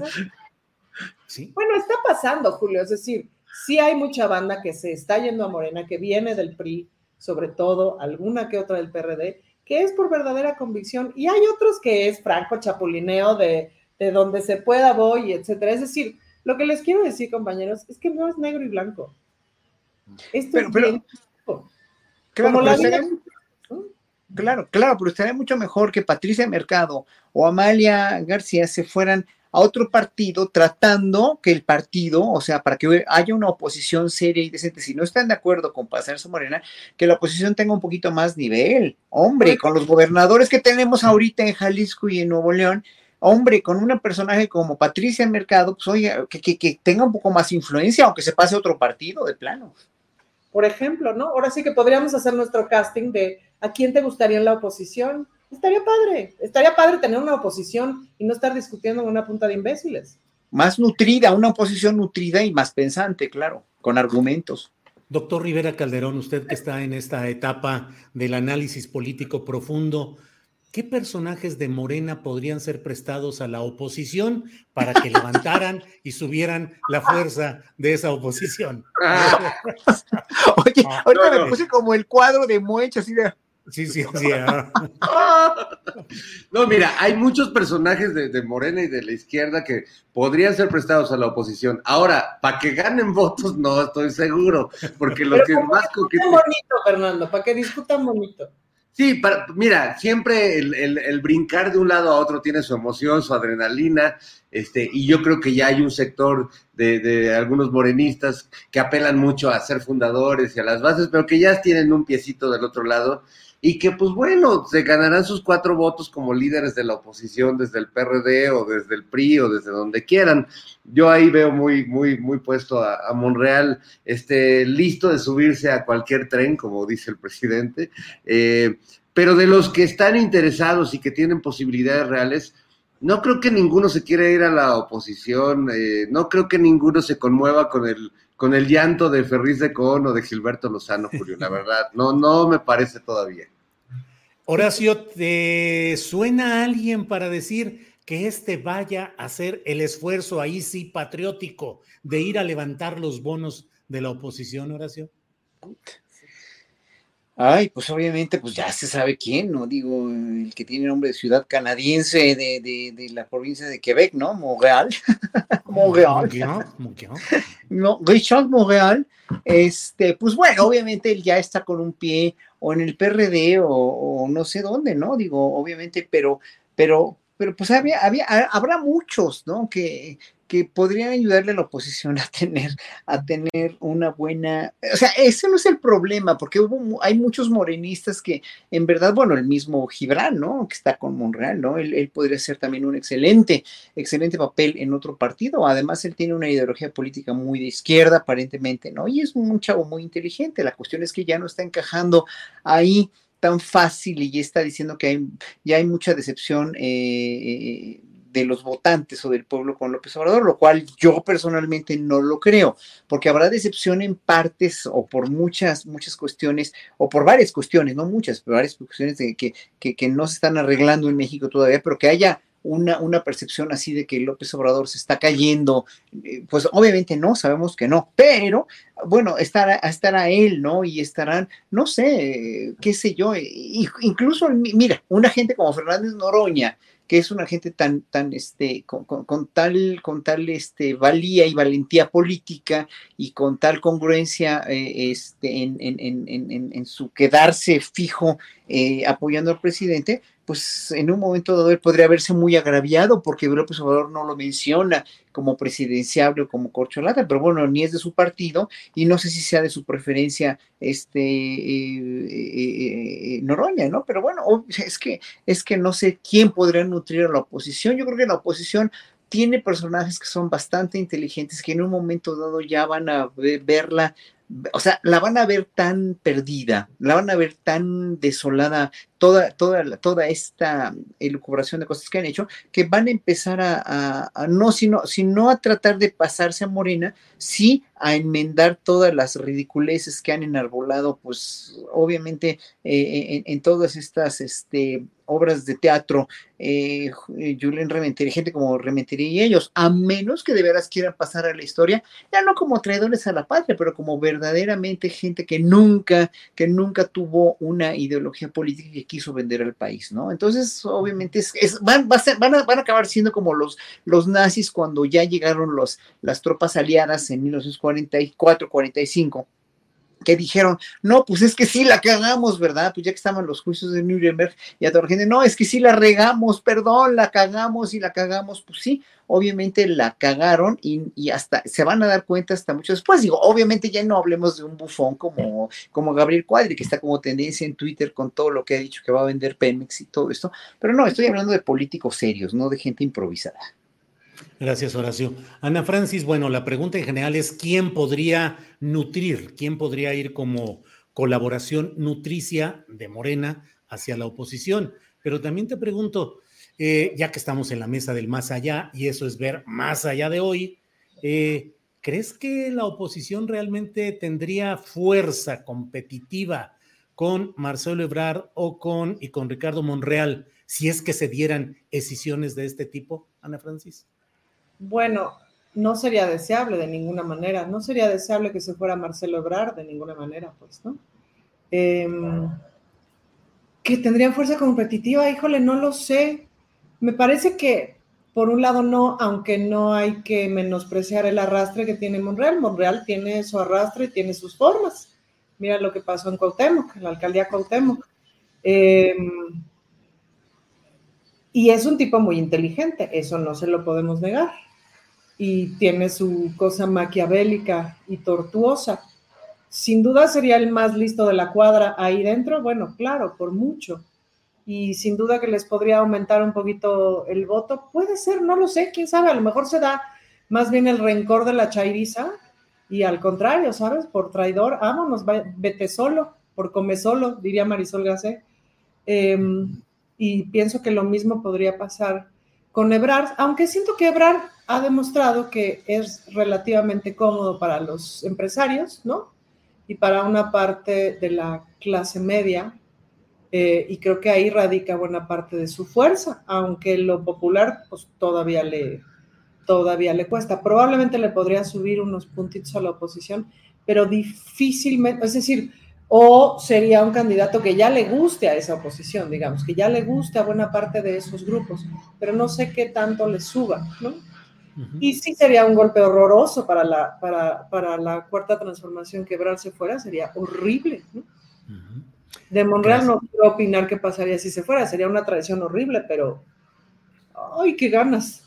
Bueno, está pasando, Julio. Es decir, sí hay mucha banda que se está yendo a Morena, que viene del PRI, sobre todo alguna que otra del PRD, que es por verdadera convicción. Y hay otros que es franco chapulineo de, donde se pueda voy, etcétera. Es decir, lo que les quiero decir, compañeros, es que no es negro y blanco. Esto es bien. Como la Claro, claro, pero estaría mucho mejor que Patricia Mercado o Amalia García se fueran a otro partido tratando que el partido, o sea, para que haya una oposición seria y decente, si no están de acuerdo con su Morena, que la oposición tenga un poquito más nivel. Hombre, con los gobernadores que tenemos ahorita en Jalisco y en Nuevo León, hombre, con un personaje como Patricia Mercado, pues oye, que, que tenga un poco más influencia, aunque se pase a otro partido de plano. Por ejemplo, ¿no? Ahora sí que podríamos hacer nuestro casting de a quién te gustaría en la oposición. Estaría padre, estaría padre tener una oposición y no estar discutiendo en una punta de imbéciles. Más nutrida, una oposición nutrida y más pensante, claro, con argumentos. Doctor Rivera Calderón, usted que está en esta etapa del análisis político profundo, ¿qué personajes de Morena podrían ser prestados a la oposición para que levantaran y subieran la fuerza de esa oposición? *laughs* Oye, ahorita me puse como el cuadro de Muecho, así de... Sí, sí, sí. no, mira, hay muchos personajes de, Morena y de la izquierda que podrían ser prestados a la oposición. Ahora, para que ganen votos, no estoy seguro, porque lo que más que... bonito, Fernando, para que discutan bonito. Sí, mira, siempre el, brincar de un lado a otro tiene su emoción, su adrenalina, este, y yo creo que ya hay un sector de, de, algunos morenistas que apelan mucho a ser fundadores y a las bases, pero que ya tienen un piecito del otro lado y que pues bueno, se ganarán sus cuatro votos como líderes de la oposición desde el PRD o desde el PRI o desde donde quieran. Yo ahí veo muy, muy, muy puesto a, Monreal, este, listo de subirse a cualquier tren, como dice el presidente, eh, pero de los que están interesados y que tienen posibilidades reales, no creo que ninguno se quiera ir a la oposición, eh, no creo que ninguno se conmueva con el con el llanto de Ferriz de Cohn o de Gilberto Lozano, Julio, la *laughs* verdad, no, no me parece todavía. Horacio, ¿te suena alguien para decir que este vaya a hacer el esfuerzo ahí sí patriótico de ir a levantar los bonos de la oposición, Horacio? Ay, pues obviamente, pues ya se sabe quién, ¿no? Digo, el que tiene nombre de ciudad canadiense de, de, la provincia de Quebec, ¿no? *laughs* Montreal. Montreal. No, Richard Montreal. Este, pues bueno, obviamente él ya está con un pie o en el PRD o, no sé dónde, ¿no? Digo, obviamente, pero, pero, pero pues había, había, habrá muchos, ¿no? Que, que podrían ayudarle a la oposición *laughs* a tener, a tener una buena, o sea, ese no es el problema, porque hay muchos morenistas que en verdad, bueno, el mismo Gibran, ¿no? Que está con Monreal, ¿no? Él, podría ser también un excelente, excelente papel en otro partido. Además, él tiene una ideología política muy de izquierda, aparentemente, ¿no? Y es un chavo muy inteligente. La cuestión es que ya no está encajando ahí tan fácil y ya está diciendo que hay, ya hay mucha decepción eh, de los votantes o del pueblo con López Obrador, lo cual yo personalmente no lo creo, porque habrá decepción en partes o por muchas, muchas cuestiones, o por varias cuestiones, no muchas, pero varias cuestiones de que, que, no se están arreglando en México todavía, pero que haya una, una, percepción así de que López Obrador se está cayendo, eh, pues obviamente no, sabemos que no, pero bueno, estará, estará él, ¿no? Y estarán, no sé, qué sé yo, incluso, mira, una gente como Fernández Noroña, que es una gente tan, tan, este, con, tal, con tal, este, valía y valentía política y con tal congruencia, eh, este, en, en, en, en, su quedarse fijo eh, apoyando al presidente, pues en un momento dado él podría verse muy agraviado porque López Obrador no lo menciona como presidenciable o como corcholata, pero bueno, ni es de su partido y no sé si sea de su preferencia este eh, eh, eh, Noroña, ¿no? Pero bueno, es que es que no sé quién podría nutrir a la oposición. Yo creo que la oposición tiene personajes que son bastante inteligentes que en un momento dado ya van a verla o sea, la van a ver tan perdida, la van a ver tan desolada, toda, toda, toda esta elucubración de cosas que han hecho, que van a empezar a, no, sino, sino a tratar de pasarse a Morena, sí a enmendar todas las ridiculeces que han enarbolado, pues obviamente eh, en, todas estas este, obras de teatro, eh, Julián Rementería, gente como Rementería y ellos, a menos que de veras quieran pasar a la historia, ya no como traidores a la patria, pero como verdaderamente gente que nunca, que nunca tuvo una ideología política que quiso vender al país, ¿no? Entonces, obviamente, es, van, van, a, van, a, acabar siendo como los, los nazis cuando ya llegaron los, las tropas aliadas en 1944, 45 que dijeron, no, pues es que sí la cagamos, ¿verdad? Pues ya que estaban los juicios de Nuremberg y a toda la gente, no, es que sí la regamos, perdón, la cagamos y la cagamos, pues sí, obviamente la cagaron y, hasta se van a dar cuenta hasta mucho después. Digo, obviamente ya no hablemos de un bufón como, como Gabriel Cuadri, que está como tendencia en Twitter con todo lo que ha dicho que va a vender Pemex y todo esto, pero no, estoy hablando de políticos serios, no de gente improvisada. Gracias, Horacio. Ana Francis, bueno, la pregunta en general es quién podría nutrir, quién podría ir como colaboración nutricia de Morena hacia la oposición. Pero también te pregunto, eh, ya que estamos en la mesa del más allá, y eso es ver más allá de hoy, eh, ¿crees que la oposición realmente tendría fuerza competitiva con Marcelo Ebrard o con y con Ricardo Monreal si es que se dieran decisiones de este tipo, Ana Francis? Bueno, no sería deseable de ninguna manera, no sería deseable que se fuera Marcelo Ebrard de ninguna manera, pues, ¿no? Em, que tendrían fuerza competitiva, híjole, no lo sé. Me parece que, por un lado, no, aunque no hay que menospreciar el arrastre que tiene Monreal. Monreal tiene su arrastre y tiene sus formas. Mira lo que pasó en Cuauhtémoc, en la alcaldía Cuauhtémoc. Em, y es un tipo muy inteligente, eso no se lo podemos negar. Y tiene su cosa maquiavélica y tortuosa. Sin duda sería el más listo de la cuadra ahí dentro, bueno, claro, por mucho. Y sin duda que les podría aumentar un poquito el voto. Puede ser, no lo sé, quién sabe, a lo mejor se da más bien el rencor de la chairiza y al contrario, ¿sabes? Por traidor, vámonos, vete solo, por come solo, diría Marisol Gacé. Em, y pienso que lo mismo podría pasar con Ebrard, aunque siento que Ebrard ha demostrado que es relativamente cómodo para los empresarios, ¿no? Y para una parte de la clase media, eh, y creo que ahí radica buena parte de su fuerza, aunque lo popular pues todavía le, todavía le cuesta. Probablemente le podría subir unos puntitos a la oposición, pero difícilmente, es decir, o sería un candidato que ya le guste a esa oposición, digamos, que ya le guste a buena parte de esos grupos, pero no sé qué tanto le suba, ¿no? Y sí sería un golpe horroroso para la, para, para la cuarta transformación quebrarse fuera, sería horrible, ¿no? De Monreal no quiero opinar qué pasaría si se fuera, sería una traición horrible, pero ¡ay, qué ganas!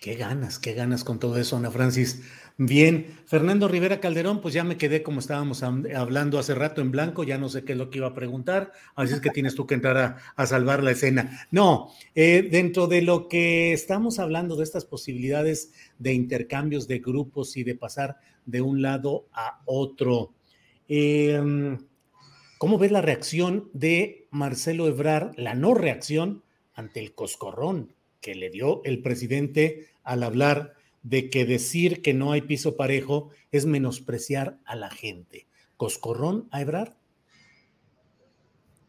Qué ganas, qué ganas con todo eso, Ana Francis. Bien, Fernando Rivera Calderón, pues ya me quedé como estábamos hablando hace rato en blanco, ya no sé qué es lo que iba a preguntar, así es que tienes tú que entrar a, salvar la escena. No, eh, dentro de lo que estamos hablando de estas posibilidades de intercambios de grupos y de pasar de un lado a otro, em, ¿cómo ves la reacción de Marcelo Ebrar, la no reacción ante el coscorrón que le dio el presidente al hablar? De que decir que no hay piso parejo es menospreciar a la gente. ¿Coscorrón a Ebrar?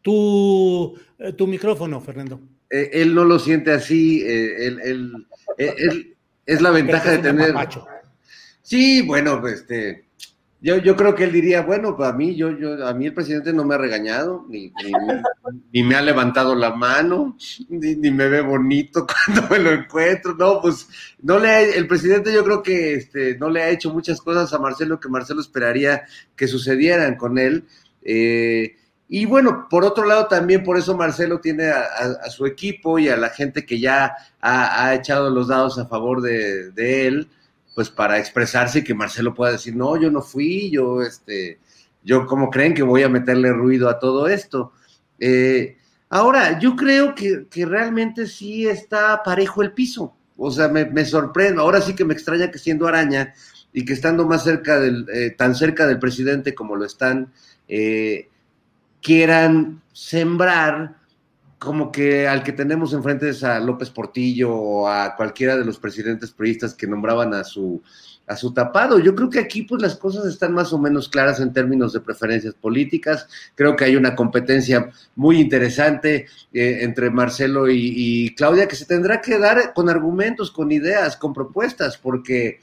Tu, eh, tu micrófono, Fernando. Eh, él no lo siente así, eh, él, es la ventaja de tener... Sí, bueno, pues, este, yo, yo creo que él diría, bueno, pues a mí, yo, yo, a mí el presidente no me ha regañado, ni, ni, me *laughs* ha levantado la mano, ni, me ve bonito *laughs* cuando me lo encuentro. No, pues no le el presidente yo creo que este, no le ha hecho muchas cosas a Marcelo que Marcelo esperaría que sucedieran con él. Eh, y bueno, por otro lado, también por eso Marcelo tiene a, su equipo y a la gente que ya ha, echado los dados a favor de, de él pues para expresarse y que Marcelo pueda decir, no, yo no fui, yo, este, yo, ¿cómo creen que voy a meterle ruido a todo esto? Eh, ahora, yo creo que, realmente sí está parejo el piso, o sea, me, me, sorprende, ahora sí que me extraña que siendo araña y que estando más cerca del, eh, tan cerca del presidente como lo están, eh, quieran sembrar como que al que tenemos enfrente es a López Portillo o a cualquiera de los presidentes periodistas que nombraban a su, a su tapado. Yo creo que aquí pues las cosas están más o menos claras en términos de preferencias políticas. Creo que hay una competencia muy interesante eh, entre Marcelo y, y, Claudia que se tendrá que dar con argumentos, con ideas, con propuestas, porque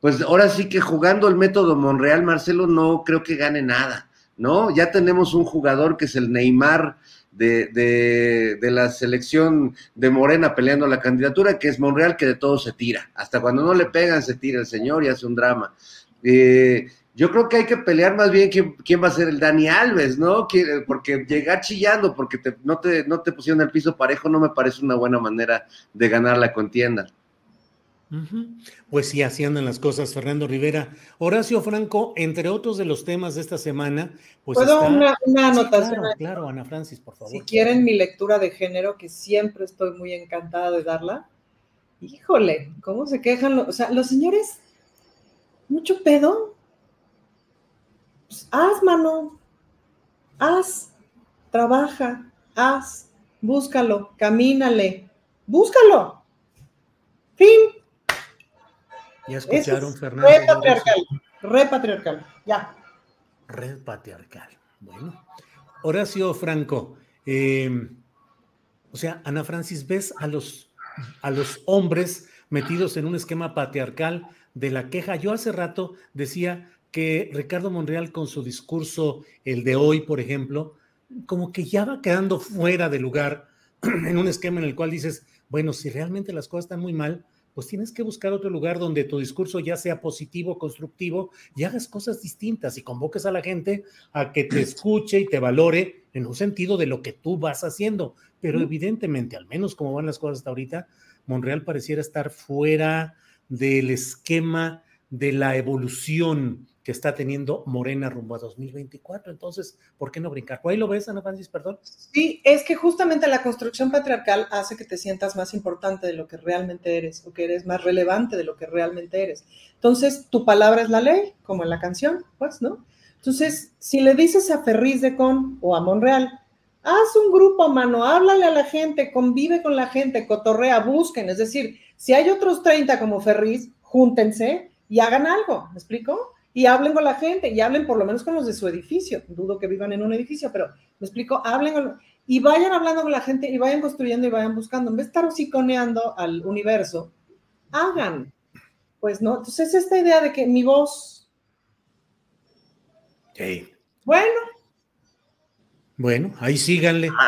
pues ahora sí que jugando el método Monreal, Marcelo no creo que gane nada, ¿no? Ya tenemos un jugador que es el Neymar de, la selección de Morena peleando la candidatura, que es Monreal, que de todo se tira. Hasta cuando no le pegan, se tira el señor y hace un drama. Eh, yo creo que hay que pelear más bien quién, va a ser el Dani Alves, ¿no? Porque llegar chillando porque no, te, no te pusieron el piso parejo no me parece una buena manera de ganar la contienda. Pues sí, así andan las cosas, Fernando Rivera. Horacio Franco, entre otros de los temas de esta semana, pues. ¿Puedo una, anotación? claro, Ana Francis, por favor. Si quieren mi lectura de género, que siempre estoy muy encantada de darla, híjole, ¿cómo se quejan? Los, o sea, los señores, mucho pedo. Pues, haz, mano, haz, trabaja, haz, búscalo, camínale, búscalo. Fin. Ya escucharon, Fernando. Re patriarcal, re patriarcal, ya. Red patriarcal. Bueno. Horacio Franco, eh, o sea, Ana Francis, ¿ves a los, a los hombres metidos en un esquema patriarcal de la queja? Yo hace rato decía que Ricardo Monreal con su discurso, el de hoy, por ejemplo, como que ya va quedando fuera de lugar *clears throat* en un esquema en el cual dices, bueno, si realmente las cosas están muy mal, pues tienes que buscar otro lugar donde tu discurso ya sea positivo, constructivo y hagas cosas distintas y convoques a la gente a que te escuche y te valore en un sentido de lo que tú vas haciendo. Pero evidentemente, al menos como van las cosas hasta ahorita, Monreal pareciera estar fuera del esquema de la evolución que está teniendo Morena rumbo a 2024. Entonces, ¿por qué no brincar? ¿Por ahí lo ves, Ana Francis? Perdón. Sí, es que justamente la construcción patriarcal hace que te sientas más importante de lo que realmente eres o que eres más relevante de lo que realmente eres. Entonces, tu palabra es la ley, como en la canción, pues, ¿no? Entonces, si le dices a Ferriz de Con o a Monreal, haz un grupo, mano, háblale a la gente, convive con la gente, cotorrea, busquen. Es decir, si hay otros 30 como Ferriz, júntense y hagan algo, ¿me explico? Y hablen con la gente y hablen por lo menos con los de su edificio. Dudo que vivan en un edificio, pero me explico, hablen y vayan hablando con la gente y vayan construyendo y vayan buscando. En vez de estar hociconeando al universo, hagan. Pues no, entonces esta idea de que mi voz. Bueno. Bueno, ahí síganle. *laughs*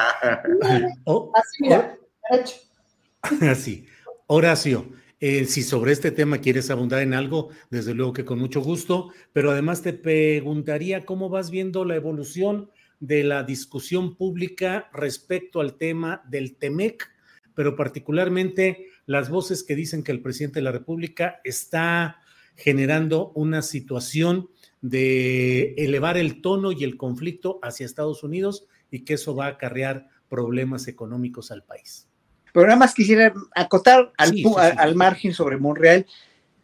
Oh, Así, mira, oh. *laughs* Así. Horacio, eh, si sobre este tema quieres abundar en algo, desde luego que con mucho gusto, pero además te preguntaría cómo vas viendo la evolución de la discusión pública respecto al tema del TEMEC, pero particularmente las voces que dicen que el presidente de la República está generando una situación de elevar el tono y el conflicto hacia Estados Unidos y que eso va a acarrear problemas económicos al país. Pero nada más quisiera acotar al, margen sobre Monreal.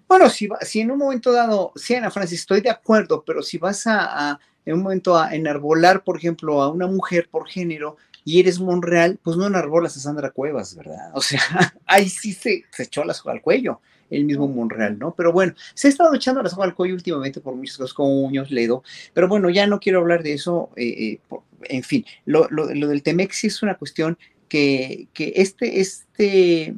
Bueno, si, si en un momento dado, sí, Ana Francis, estoy de acuerdo, pero si vas a, en un momento a enarbolar, por ejemplo, a una mujer por género y eres Monreal, pues no enarbolas a Sandra Cuevas, ¿verdad? O sea, *laughs* ahí sí se, se echó la soga al cuello el mismo Monreal, ¿no? Pero bueno, se ha estado echando la soga al cuello últimamente por muchas cosas como Muñoz Ledo, pero bueno, ya no quiero hablar de eso, eh, eh, en fin, lo, lo, lo del Temex sí es una cuestión que, este, este,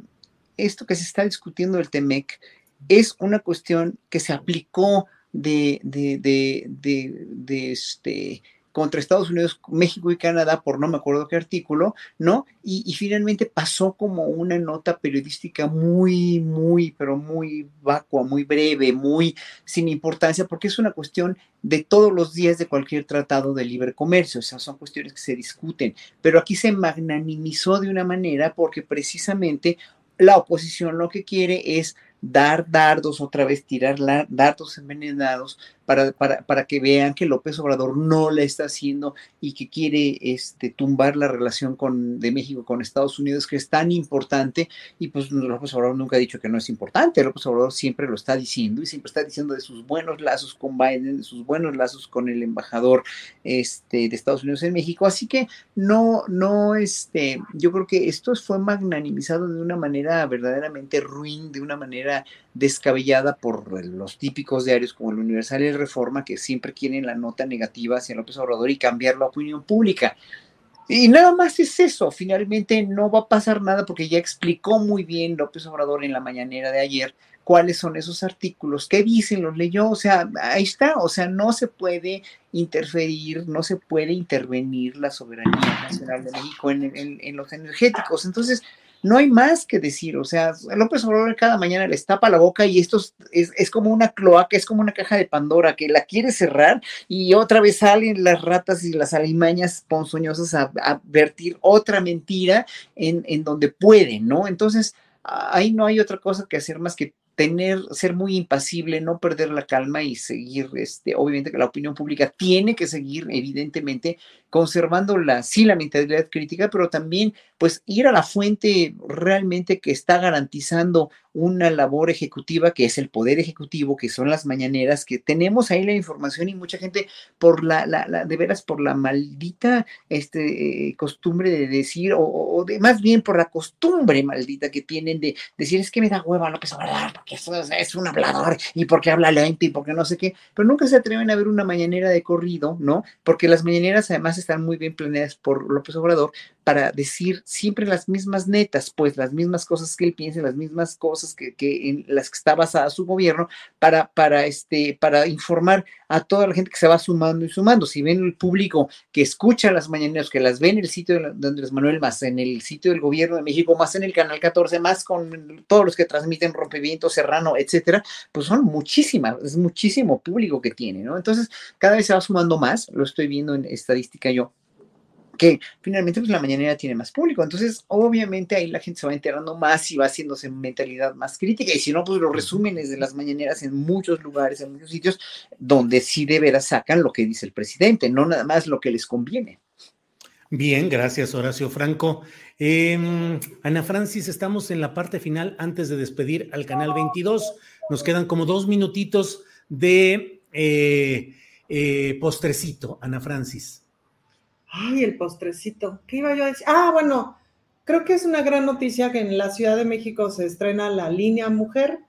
esto que se está discutiendo del TEMEC es una cuestión que se aplicó de, de, de, de este, contra Estados Unidos, México y Canadá por no me acuerdo qué artículo, ¿no? Y, finalmente pasó como una nota periodística muy, muy, pero muy vacua, muy breve, muy sin importancia, porque es una cuestión de todos los días de cualquier tratado de libre comercio, o sea, son cuestiones que se discuten, pero aquí se magnanimizó de una manera porque precisamente la oposición lo que quiere es dar dardos otra vez, tirar dardos envenenados para, para, que vean que López Obrador no le está haciendo y que quiere este, tumbar la relación con, de México con Estados Unidos, que es tan importante, y pues López Obrador nunca ha dicho que no es importante, López Obrador siempre lo está diciendo y siempre está diciendo de sus buenos lazos con Biden, de sus buenos lazos con el embajador este, de Estados Unidos en México, así que no, no, este, yo creo que esto fue magnanimizado de una manera verdaderamente ruin, de una manera descabellada por los típicos diarios como el Universal y el Reforma, que siempre quieren la nota negativa hacia López Obrador y cambiar la opinión pública. Y nada más es eso, finalmente no va a pasar nada porque ya explicó muy bien López Obrador en la mañanera de ayer cuáles son esos artículos, qué dicen, los leyó, o sea, ahí está, o sea, no se puede interferir, no se puede intervenir la soberanía nacional de México en, en los energéticos. Entonces, no hay más que decir, o sea, López Obrador cada mañana les tapa la boca y esto es, como una cloaca, es como una caja de Pandora que la quiere cerrar y otra vez salen las ratas y las alimañas ponzoñosas a, a vertir otra mentira en, en donde pueden, ¿no? Entonces, ahí no hay otra cosa que hacer más que tener, ser muy impasible, no perder la calma y seguir, este, obviamente que la opinión pública tiene que seguir, evidentemente, conservando la, sí, la mentalidad crítica, pero también pues ir a la fuente realmente que está garantizando una labor ejecutiva que es el poder ejecutivo, que son las mañaneras, que tenemos ahí la información y mucha gente por la, la, de veras, por la maldita este, costumbre de decir, o, de más bien por la costumbre maldita que tienen de decir, es que me da hueva López Obrador, porque es, es un hablador y porque habla lento y porque no sé qué, pero nunca se atreven a ver una mañanera de corrido, ¿no? Porque las mañaneras además están muy bien planeadas por López Obrador para decir siempre las mismas netas, pues las mismas cosas que él piensa, las mismas cosas que, en las que está basada su gobierno, para, para, este, para informar a toda la gente que se va sumando y sumando. Si ven el público que escucha las mañaneras, que las ve en el sitio de, Andrés Manuel, más en el sitio del gobierno de México, más en el canal 14, más con todos los que transmiten Rompimiento, Serrano, etcétera, pues son muchísimas, es muchísimo público que tiene, ¿no? Entonces, cada vez se va sumando más, lo estoy viendo en estadística yo que finalmente pues la mañanera tiene más público. Entonces, obviamente ahí la gente se va enterando más y va haciéndose mentalidad más crítica. Y si no, pues los resúmenes de las mañaneras en muchos lugares, en muchos sitios, donde sí de veras sacan lo que dice el presidente, no nada más lo que les conviene. Bien, gracias Horacio Franco. Em, Ana Francis, estamos en la parte final antes de despedir al canal 22. Nos quedan como dos minutitos de eh, eh, postrecito, Ana Francis. Ay, el postrecito. ¿Qué iba yo a decir? Ah, bueno, creo que es una gran noticia que en la Ciudad de México se estrena la línea mujer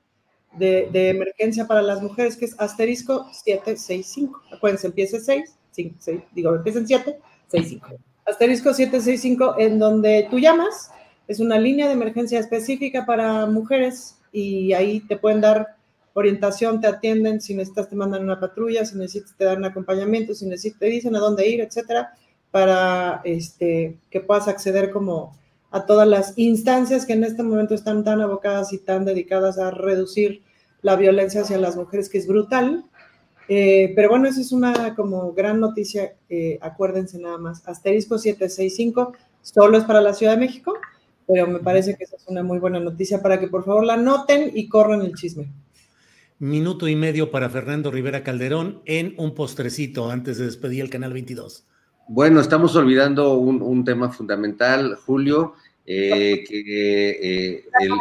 de, emergencia para las mujeres, que es asterisco 765. Acuérdense, empieza 6, 5, 6, digo, empieza en 7, 6, 5. Asterisco 765, en donde tú llamas, es una línea de emergencia específica para mujeres y ahí te pueden dar orientación, te atienden, si necesitas te mandan una patrulla, si necesitas te dan acompañamiento, si necesitas te dicen a dónde ir, etcétera para este, que puedas acceder como a todas las instancias que en este momento están tan abocadas y tan dedicadas a reducir la violencia hacia las mujeres, que es brutal. Eh, pero bueno, esa es una como gran noticia, eh, acuérdense nada más, asterisco 765, solo es para la Ciudad de México, pero me parece que esa es una muy buena noticia para que por favor la noten y corran el chisme. Minuto y medio para Fernando Rivera Calderón en un postrecito antes de despedir el canal 22. Bueno, estamos olvidando un, tema fundamental, Julio, eh, que eh, el,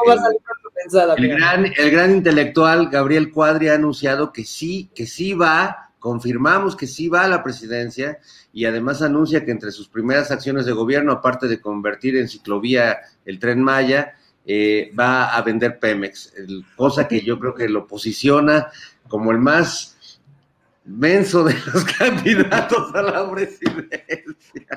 gran, intelectual Gabriel Cuadri ha anunciado que sí, que sí va, confirmamos que sí va a la presidencia y además anuncia que entre sus primeras acciones de gobierno, aparte de convertir en ciclovía el tren Maya, eh, va a vender Pemex, cosa que yo creo que lo posiciona como el más menso de los *laughs* candidatos a la presidencia.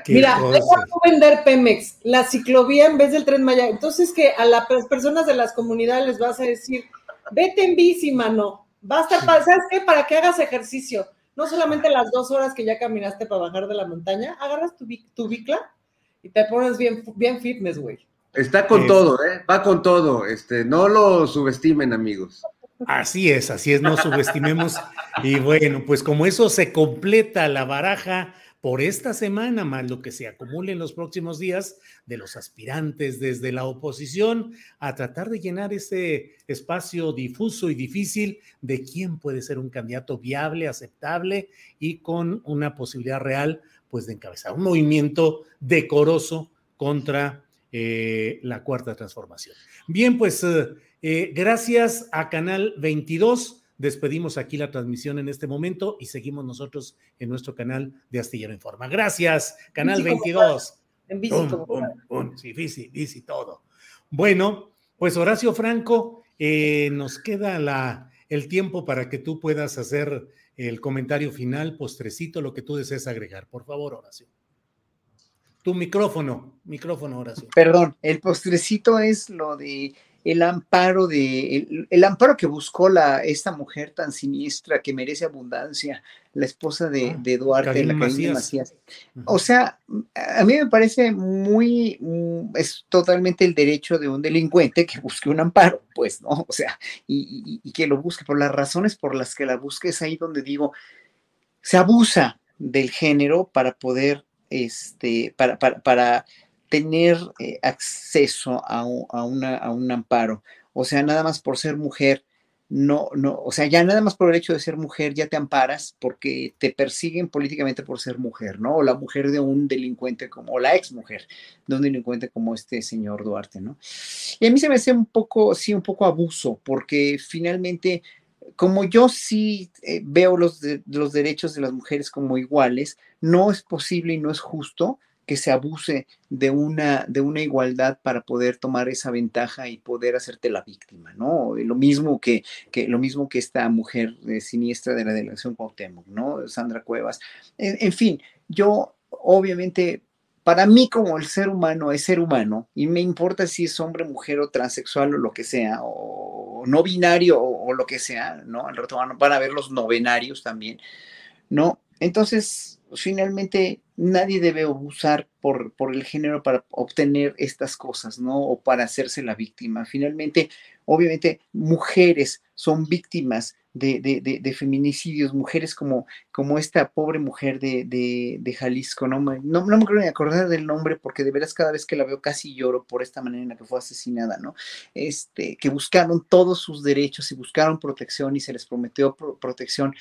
Mira, deja vender Pemex, la ciclovía en vez del tren Maya. Entonces que a las personas de las comunidades les vas a decir, vete en bici, mano. Basta, ¿sabes qué? Para que hagas ejercicio. No solamente las dos horas que ya caminaste para bajar de la montaña, agarras tu, tu bicla y te pones bien, bien fitness, güey. Está con todo, ¿eh? Va con todo. Este, no lo subestimen, amigos. Así es, así es, no subestimemos. Y bueno, pues como eso se completa la baraja por esta semana, más lo que se acumule en los próximos días de los aspirantes desde la oposición a tratar de llenar ese espacio difuso y difícil de quién puede ser un candidato viable, aceptable y con una posibilidad real, pues de encabezar un movimiento decoroso contra eh, la cuarta transformación. Bien, pues... Eh, eh, gracias a Canal 22. Despedimos aquí la transmisión en este momento y seguimos nosotros en nuestro canal de Astillero Informa. Gracias, Canal 22. En bici, Sí, bici, bici, todo. Bueno, pues Horacio Franco, eh, nos queda la, el tiempo para que tú puedas hacer el comentario final, postrecito, lo que tú desees agregar. Por favor, Horacio. Tu micrófono, micrófono, Horacio. Perdón, el postrecito es lo de el amparo de el, amparo que buscó la esta mujer tan siniestra que merece abundancia, la esposa de, ah, de Duarte, la Macías. O sea, a mí me parece muy mm, es totalmente el derecho de un delincuente que busque un amparo, pues, ¿no? O sea, y, que lo busque por las razones por las que la busque es ahí donde digo, se abusa del género para poder este para, para, para tener eh, acceso a a, una, a un amparo. O sea, nada más por ser mujer, no, no, o sea, ya nada más por el hecho de ser mujer ya te amparas porque te persiguen políticamente por ser mujer, ¿no? O la mujer de un delincuente como, o la ex mujer de un delincuente como este señor Duarte, ¿no? Y a mí se me hace un poco, sí, un poco abuso, porque finalmente, como yo sí eh, veo los, los derechos de las mujeres como iguales, no es posible y no es justo que se abuse de una, de una igualdad para poder tomar esa ventaja y poder hacerte la víctima, ¿no? Lo mismo que, que lo mismo que esta mujer eh, siniestra de la delegación Cuauhtémoc, ¿no? Sandra Cuevas. En, fin, yo obviamente para mí como el ser humano es ser humano y me importa si es hombre, mujer o transexual o lo que sea, o no binario o, lo que sea, ¿no? Al rato van, a ver los novenarios también, ¿no? Entonces, finalmente nadie debe abusar por, por, el género para obtener estas cosas, ¿no? O para hacerse la víctima. Finalmente, obviamente, mujeres son víctimas de, de, feminicidios, mujeres como, como esta pobre mujer de, Jalisco, ¿no? No, no me quiero ni acordar del nombre porque de veras cada vez que la veo casi lloro por esta manera en la que fue asesinada, ¿no? Este, que buscaron todos sus derechos y buscaron protección y se les prometió protección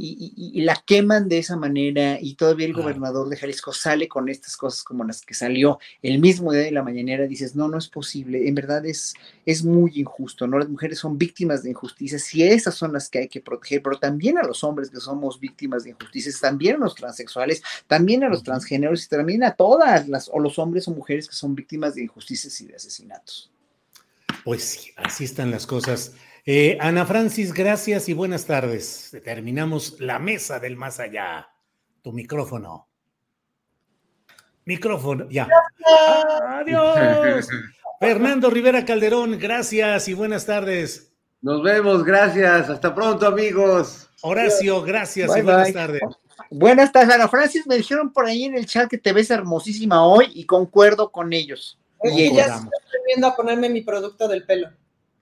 y, la queman de esa manera y todavía el gobernador de Jalisco sale con estas cosas como las que salió el mismo día de la mañanera, dices, no, no es posible, en verdad es, es muy injusto, ¿no? Las mujeres son víctimas de injusticias y esas son las que hay que proteger, pero también a los hombres que somos víctimas de injusticias, también a los transexuales, también a los transgéneros y también a todas las, o los hombres o mujeres que son víctimas de injusticias y de asesinatos. Pues sí, así están las cosas. Eh, Ana Francis, gracias y buenas tardes. Terminamos la mesa del más allá. Tu micrófono. Micrófono, ya. Adiós. *laughs* Fernando Rivera Calderón, gracias y buenas tardes. Nos vemos, gracias. Hasta pronto, amigos. Horacio, gracias y buenas tardes. Buenas tardes, Ana Francis. Me dijeron por ahí en el chat que te ves hermosísima hoy y concuerdo con ellos. y ya estoy viendo a ponerme mi producto del pelo.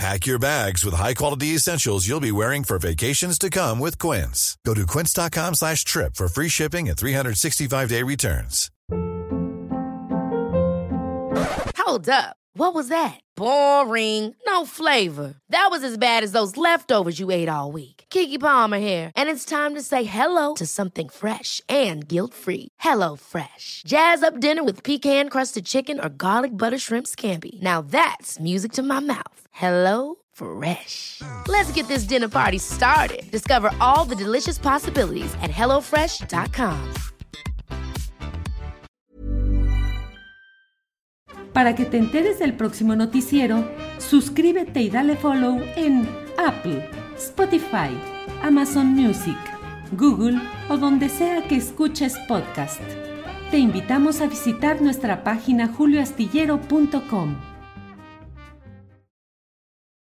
Pack your bags with high-quality essentials you'll be wearing for vacations to come with Quince. Go to quince.com slash trip for free shipping and 365-day returns. Hold up. What was that? Boring. No flavor. That was as bad as those leftovers you ate all week. Kiki Palmer here, and it's time to say hello to something fresh and guilt-free. Hello Fresh. Jazz up dinner with pecan-crusted chicken or garlic butter shrimp scampi. Now that's music to my mouth. Hello Fresh. Let's get this dinner party started. Discover all the delicious possibilities at hellofresh.com. Para que te enteres del próximo noticiero, suscríbete y dale follow en Apple, Spotify, Amazon Music, Google o donde sea que escuches podcast. Te invitamos a visitar nuestra página julioastillero.com.